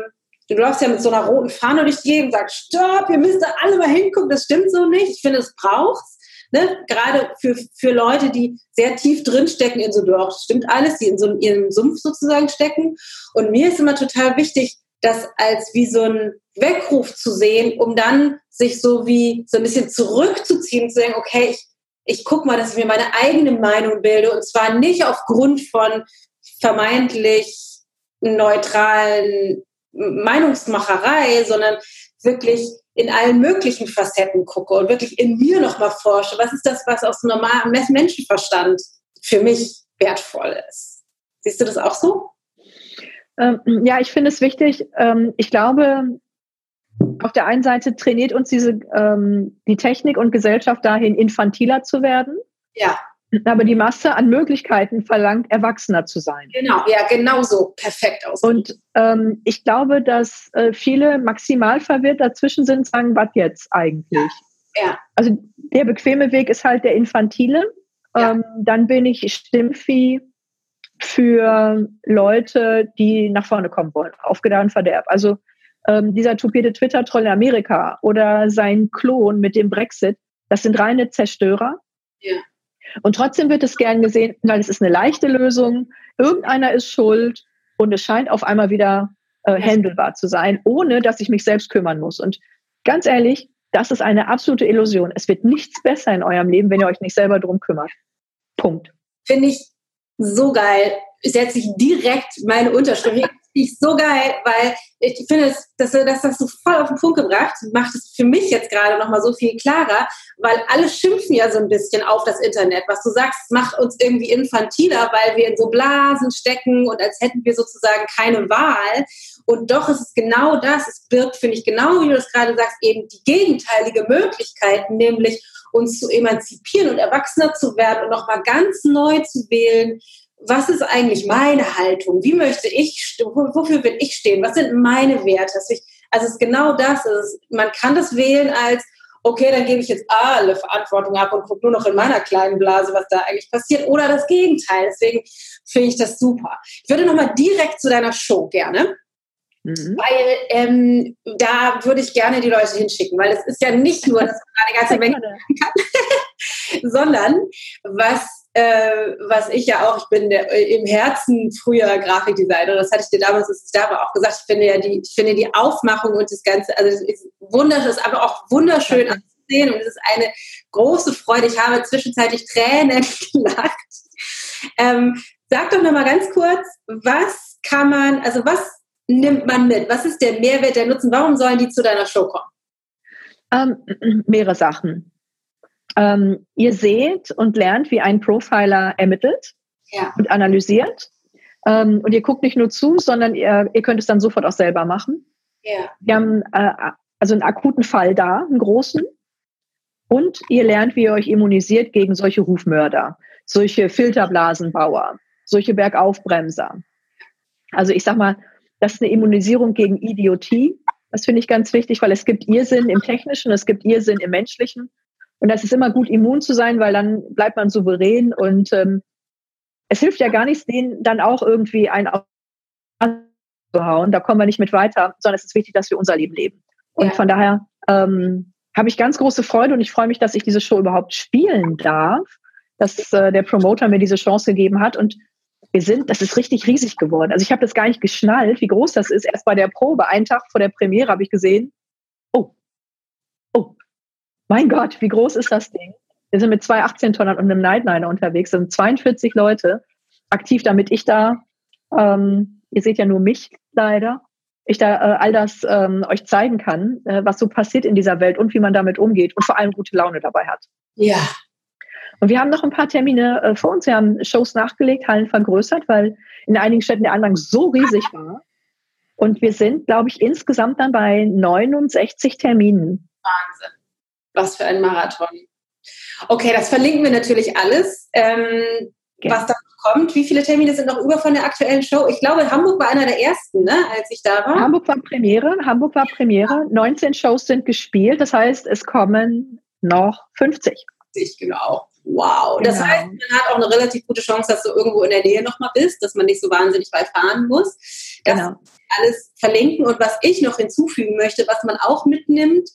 Du läufst ja mit so einer roten Fahne durch die Gegend und sagst, stopp, ihr müsst da alle mal hingucken, das stimmt so nicht. Ich finde, es braucht Ne? Gerade für, für Leute, die sehr tief drinstecken in so, doch, stimmt alles, die in so ihrem Sumpf sozusagen stecken. Und mir ist immer total wichtig, das als wie so ein Weckruf zu sehen, um dann sich so wie so ein bisschen zurückzuziehen und zu sagen, okay, ich, ich guck mal, dass ich mir meine eigene Meinung bilde und zwar nicht aufgrund von vermeintlich neutralen Meinungsmacherei, sondern wirklich in allen möglichen Facetten gucke und wirklich in mir nochmal forsche. Was ist das, was aus normalem Menschenverstand für mich wertvoll ist? Siehst du das auch so? Ähm, ja, ich finde es wichtig. Ähm, ich glaube, auf der einen Seite trainiert uns diese, ähm, die Technik und Gesellschaft dahin, infantiler zu werden. Ja. Aber die Masse an Möglichkeiten verlangt, erwachsener zu sein. Genau, ja, genau so. Perfekt aus. Und ähm, ich glaube, dass äh, viele maximal verwirrt dazwischen sind, sagen, was jetzt eigentlich? Ja. ja. Also der bequeme Weg ist halt der infantile. Ja. Ähm, dann bin ich Stimmvieh für Leute, die nach vorne kommen wollen, auf Gedeih und Verderb. Also ähm, dieser tupide Twitter-Troll in Amerika oder sein Klon mit dem Brexit, Das sind reine Zerstörer. Ja. Und trotzdem wird es gern gesehen, weil es ist eine leichte Lösung. Irgendeiner ist schuld und es scheint auf einmal wieder äh, handelbar zu sein, ohne dass ich mich selbst kümmern muss. Und ganz ehrlich, das ist eine absolute Illusion. Es wird nichts besser in eurem Leben, wenn ihr euch nicht selber drum kümmert. Punkt. Finde ich so geil. Setze ich direkt meine Unterschrift ich so geil, weil ich finde, dass, dass das so voll auf den Punkt gebracht macht es für mich jetzt gerade nochmal so viel klarer, weil alle schimpfen ja so ein bisschen auf das Internet. Was du sagst, macht uns irgendwie infantiler, weil wir in so Blasen stecken und als hätten wir sozusagen keine Wahl. Und doch ist es genau das. Es birgt, finde ich, genau wie du das gerade sagst, eben die gegenteilige Möglichkeit, nämlich uns zu emanzipieren und erwachsener zu werden und nochmal ganz neu zu wählen, was ist eigentlich meine Haltung? Wie möchte ich, wofür will ich stehen? Was sind meine Werte? Also es ist genau das. Ist, man kann das wählen als, okay, dann gebe ich jetzt alle Verantwortung ab und gucke nur noch in meiner kleinen Blase, was da eigentlich passiert. Oder das Gegenteil. Deswegen finde ich das super. Ich würde nochmal direkt zu deiner Show gerne. Mhm. Weil ähm, da würde ich gerne die Leute hinschicken, weil es ist ja nicht nur, dass man eine ganze Menge kann, *laughs* sondern was äh, was ich ja auch, ich bin der, äh, im Herzen früher Grafikdesigner, das hatte ich dir damals, das ist da auch gesagt, ich finde ja die, ich finde die Aufmachung und das Ganze, also es ist wunderschön, aber auch wunderschön anzusehen und es ist eine große Freude. Ich habe zwischenzeitlich Tränen *laughs* gelacht. Ähm, sag doch nochmal ganz kurz, was kann man, also was nimmt man mit? Was ist der Mehrwert, der Nutzen? Warum sollen die zu deiner Show kommen? Ähm, *clears throat* mehrere Sachen. Ähm, ihr seht und lernt, wie ein Profiler ermittelt ja. und analysiert. Ähm, und ihr guckt nicht nur zu, sondern ihr, ihr könnt es dann sofort auch selber machen. Ja. Wir haben äh, also einen akuten Fall da, einen großen. Und ihr lernt, wie ihr euch immunisiert gegen solche Rufmörder, solche Filterblasenbauer, solche Bergaufbremser. Also ich sag mal, das ist eine Immunisierung gegen Idiotie. Das finde ich ganz wichtig, weil es gibt Irrsinn im Technischen, es gibt Irrsinn im Menschlichen und das ist immer gut, immun zu sein, weil dann bleibt man souverän und ähm, es hilft ja gar nichts, denen dann auch irgendwie ein zu hauen. Da kommen wir nicht mit weiter, sondern es ist wichtig, dass wir unser Leben leben. Und ja. von daher ähm, habe ich ganz große Freude und ich freue mich, dass ich diese Show überhaupt spielen darf, dass äh, der Promoter mir diese Chance gegeben hat und wir sind, das ist richtig riesig geworden. Also ich habe das gar nicht geschnallt, wie groß das ist. Erst bei der Probe, einen Tag vor der Premiere, habe ich gesehen, mein Gott, wie groß ist das Ding? Wir sind mit zwei 18-Tonnern und einem Nightliner unterwegs, das sind 42 Leute aktiv, damit ich da, ähm, ihr seht ja nur mich leider, ich da äh, all das ähm, euch zeigen kann, äh, was so passiert in dieser Welt und wie man damit umgeht und vor allem gute Laune dabei hat. Ja. Und wir haben noch ein paar Termine äh, vor uns. Wir haben Shows nachgelegt, Hallen vergrößert, weil in einigen Städten der Andrang so riesig war. Und wir sind, glaube ich, insgesamt dann bei 69 Terminen. Wahnsinn. Was für ein Marathon. Okay, das verlinken wir natürlich alles. Ähm, ja. Was da kommt, wie viele Termine sind noch über von der aktuellen Show? Ich glaube, Hamburg war einer der ersten, ne, als ich da war. Hamburg war Premiere. Hamburg war Premiere. 19 Shows sind gespielt. Das heißt, es kommen noch 50. Genau. Wow. Genau. Das heißt, man hat auch eine relativ gute Chance, dass du irgendwo in der Nähe nochmal bist, dass man nicht so wahnsinnig weit fahren muss. Das genau. alles verlinken. Und was ich noch hinzufügen möchte, was man auch mitnimmt,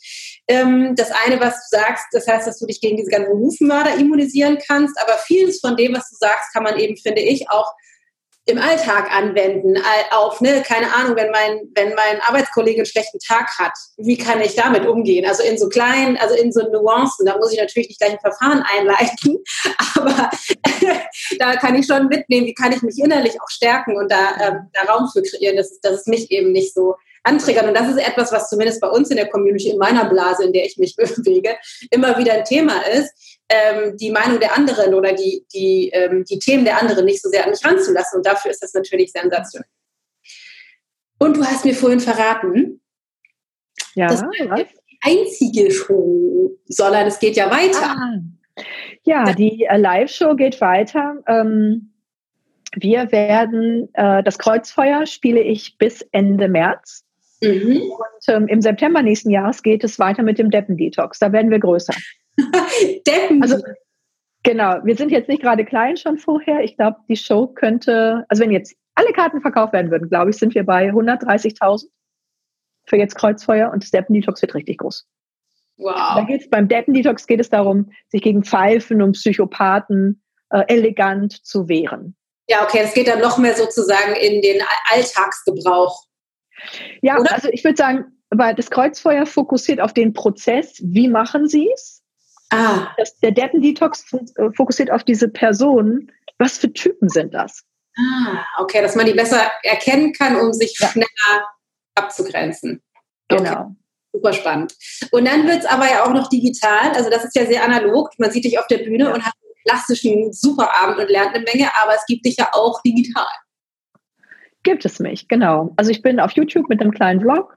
ähm, das eine, was du sagst, das heißt, dass du dich gegen diese ganzen Rufmörder immunisieren kannst, aber vieles von dem, was du sagst, kann man eben, finde ich, auch im Alltag anwenden, auf, ne, keine Ahnung, wenn mein, wenn mein Arbeitskollege einen schlechten Tag hat, wie kann ich damit umgehen? Also in so kleinen, also in so Nuancen, da muss ich natürlich nicht gleich ein Verfahren *laughs* einleiten, aber *laughs* da kann ich schon mitnehmen, wie kann ich mich innerlich auch stärken und da, äh, da Raum für kreieren, dass, dass es mich eben nicht so antriggern. Und das ist etwas, was zumindest bei uns in der Community, in meiner Blase, in der ich mich *laughs* bewege, immer wieder ein Thema ist, ähm, die Meinung der anderen oder die, die, ähm, die Themen der anderen nicht so sehr an mich ranzulassen. Und dafür ist das natürlich sensationell. Und du hast mir vorhin verraten, ja, das was? die einzige Show, sondern es geht ja weiter. Ah. Ja, die äh, Live-Show geht weiter. Ähm, wir werden äh, das Kreuzfeuer spiele ich bis Ende März. Mhm. Und ähm, im September nächsten Jahres geht es weiter mit dem Deppen-Detox. Da werden wir größer. *laughs* Deppen. Also, genau, wir sind jetzt nicht gerade klein schon vorher. Ich glaube, die Show könnte, also wenn jetzt alle Karten verkauft werden würden, glaube ich, sind wir bei 130.000 für jetzt Kreuzfeuer und das Deppen Detox wird richtig groß. Wow. Da geht's, beim Deppen-Detox geht es darum, sich gegen Pfeifen und Psychopathen äh, elegant zu wehren. Ja, okay, es geht dann noch mehr sozusagen in den Alltagsgebrauch. Ja, Oder? also ich würde sagen, weil das Kreuzfeuer fokussiert auf den Prozess, wie machen Sie es? Ah. Das, der Deppen-Detox äh, fokussiert auf diese Personen. Was für Typen sind das? Ah, okay, dass man die besser erkennen kann, um sich ja. schneller abzugrenzen. Okay. Genau. Super spannend. Und dann wird es aber ja auch noch digital. Also das ist ja sehr analog. Man sieht dich auf der Bühne ja. und hat einen klassischen Superabend und lernt eine Menge, aber es gibt dich ja auch digital. Gibt es mich, genau. Also ich bin auf YouTube mit einem kleinen Vlog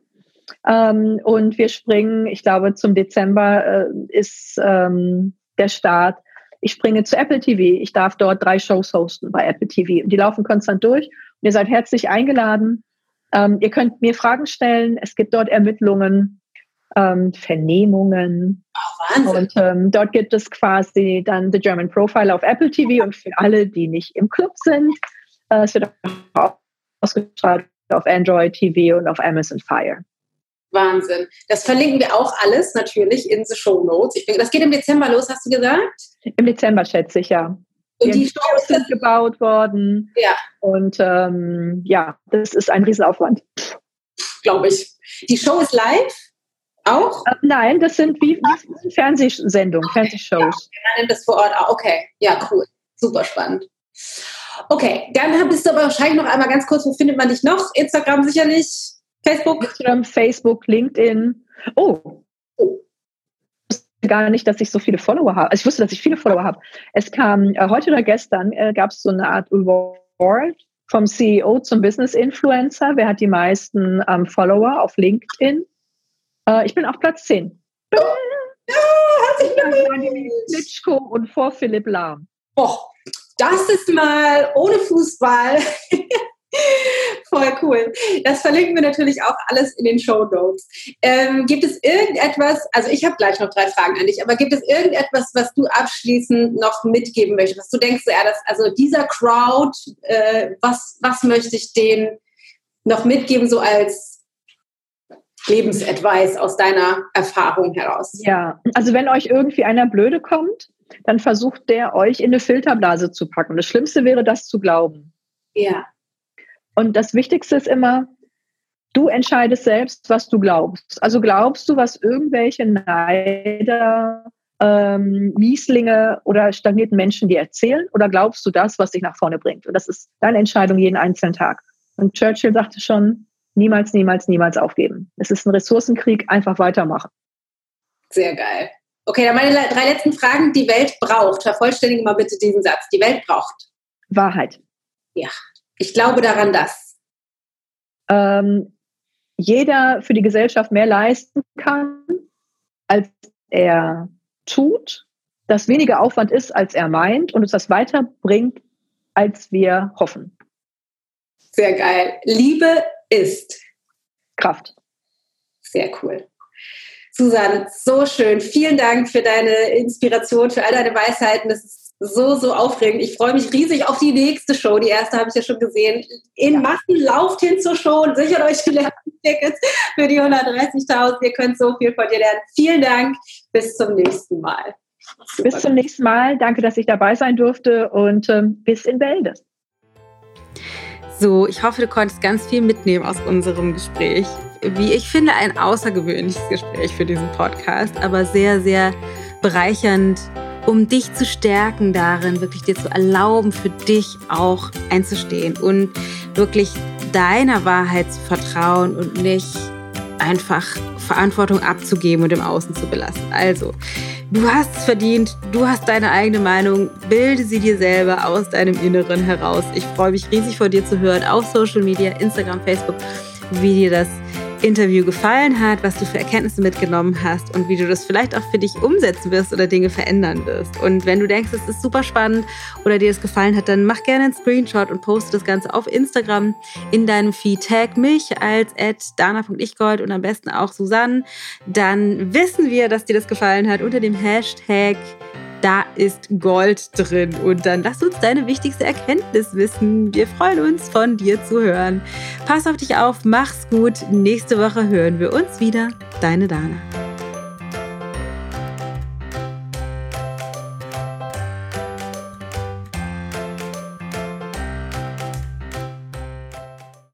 ähm, und wir springen, ich glaube, zum Dezember äh, ist ähm, der Start. Ich springe zu Apple TV. Ich darf dort drei Shows hosten bei Apple TV. Und die laufen konstant durch. Und ihr seid herzlich eingeladen. Ähm, ihr könnt mir Fragen stellen. Es gibt dort Ermittlungen, ähm, Vernehmungen. Oh, und ähm, dort gibt es quasi dann The German Profile auf Apple TV. Und für alle, die nicht im Club sind, äh, es wird auch ausgestrahlt auf Android TV und auf Amazon Fire. Wahnsinn. Das verlinken wir auch alles natürlich in the Show Notes. das geht im Dezember los, hast du gesagt? Im Dezember schätze ich, ja. Und die, die Shows sind gebaut worden. Ja. Und ähm, ja, das ist ein Riesenaufwand. Glaube ich. Die Show ist live? Auch? Äh, nein, das sind wie, wie Fernsehsendungen, okay. Fernsehshows. Ja, wir das vor Ort. Ah, okay, ja, cool. Super spannend. Okay, dann bist du aber wahrscheinlich noch einmal ganz kurz, wo findet man dich noch? Instagram sicherlich? Facebook? Instagram, Facebook, LinkedIn. Oh. oh. Gar nicht, dass ich so viele Follower habe. Also ich wusste, dass ich viele Follower habe. Es kam äh, heute oder gestern äh, gab es so eine Art Award vom CEO zum Business Influencer. Wer hat die meisten ähm, Follower auf LinkedIn? Äh, ich bin auf Platz 10. Ja, herzlichen Klitschko und vor Philipp Lahm. Oh, das ist mal ohne Fußball *laughs* Voll cool. Das verlinken wir natürlich auch alles in den Show Notes. Ähm, gibt es irgendetwas, also ich habe gleich noch drei Fragen an dich, aber gibt es irgendetwas, was du abschließend noch mitgeben möchtest, was du denkst, ja, das, also dieser Crowd, äh, was, was möchte ich denen noch mitgeben, so als Lebensadvice aus deiner Erfahrung heraus? Ja, also wenn euch irgendwie einer blöde kommt, dann versucht der euch in eine Filterblase zu packen. Das Schlimmste wäre, das zu glauben. Ja. Und das Wichtigste ist immer, du entscheidest selbst, was du glaubst. Also glaubst du, was irgendwelche Neider, ähm, Mieslinge oder stagnierten Menschen dir erzählen oder glaubst du das, was dich nach vorne bringt? Und das ist deine Entscheidung jeden einzelnen Tag. Und Churchill sagte schon, niemals, niemals, niemals aufgeben. Es ist ein Ressourcenkrieg, einfach weitermachen. Sehr geil. Okay, dann meine drei letzten Fragen. Die Welt braucht. Vervollständige mal bitte diesen Satz. Die Welt braucht. Wahrheit. Ja, ich glaube daran, dass ähm, jeder für die Gesellschaft mehr leisten kann, als er tut, dass weniger Aufwand ist, als er meint und uns das weiterbringt, als wir hoffen. Sehr geil. Liebe ist Kraft. Sehr cool. Susanne, so schön. Vielen Dank für deine Inspiration, für all deine Weisheiten. Das ist so, so aufregend. Ich freue mich riesig auf die nächste Show. Die erste habe ich ja schon gesehen. In ja. Massen lauft hin zur Show und sichert euch die Tickets für die 130.000. Ihr könnt so viel von dir lernen. Vielen Dank. Bis zum nächsten Mal. Super. Bis zum nächsten Mal. Danke, dass ich dabei sein durfte und ähm, bis in Bälde. So, ich hoffe, du konntest ganz viel mitnehmen aus unserem Gespräch. Wie ich finde, ein außergewöhnliches Gespräch für diesen Podcast, aber sehr, sehr bereichernd um dich zu stärken darin, wirklich dir zu erlauben, für dich auch einzustehen und wirklich deiner Wahrheit zu vertrauen und nicht einfach Verantwortung abzugeben und im Außen zu belassen. Also, du hast es verdient, du hast deine eigene Meinung, bilde sie dir selber aus deinem Inneren heraus. Ich freue mich riesig von dir zu hören auf Social Media, Instagram, Facebook, wie dir das Interview gefallen hat, was du für Erkenntnisse mitgenommen hast und wie du das vielleicht auch für dich umsetzen wirst oder Dinge verändern wirst. Und wenn du denkst, es ist super spannend oder dir es gefallen hat, dann mach gerne einen Screenshot und poste das Ganze auf Instagram in deinem Feed. Tag mich als dana.ichgold und am besten auch Susanne. Dann wissen wir, dass dir das gefallen hat unter dem Hashtag da ist Gold drin. Und dann lass uns deine wichtigste Erkenntnis wissen. Wir freuen uns, von dir zu hören. Pass auf dich auf, mach's gut. Nächste Woche hören wir uns wieder. Deine Dana.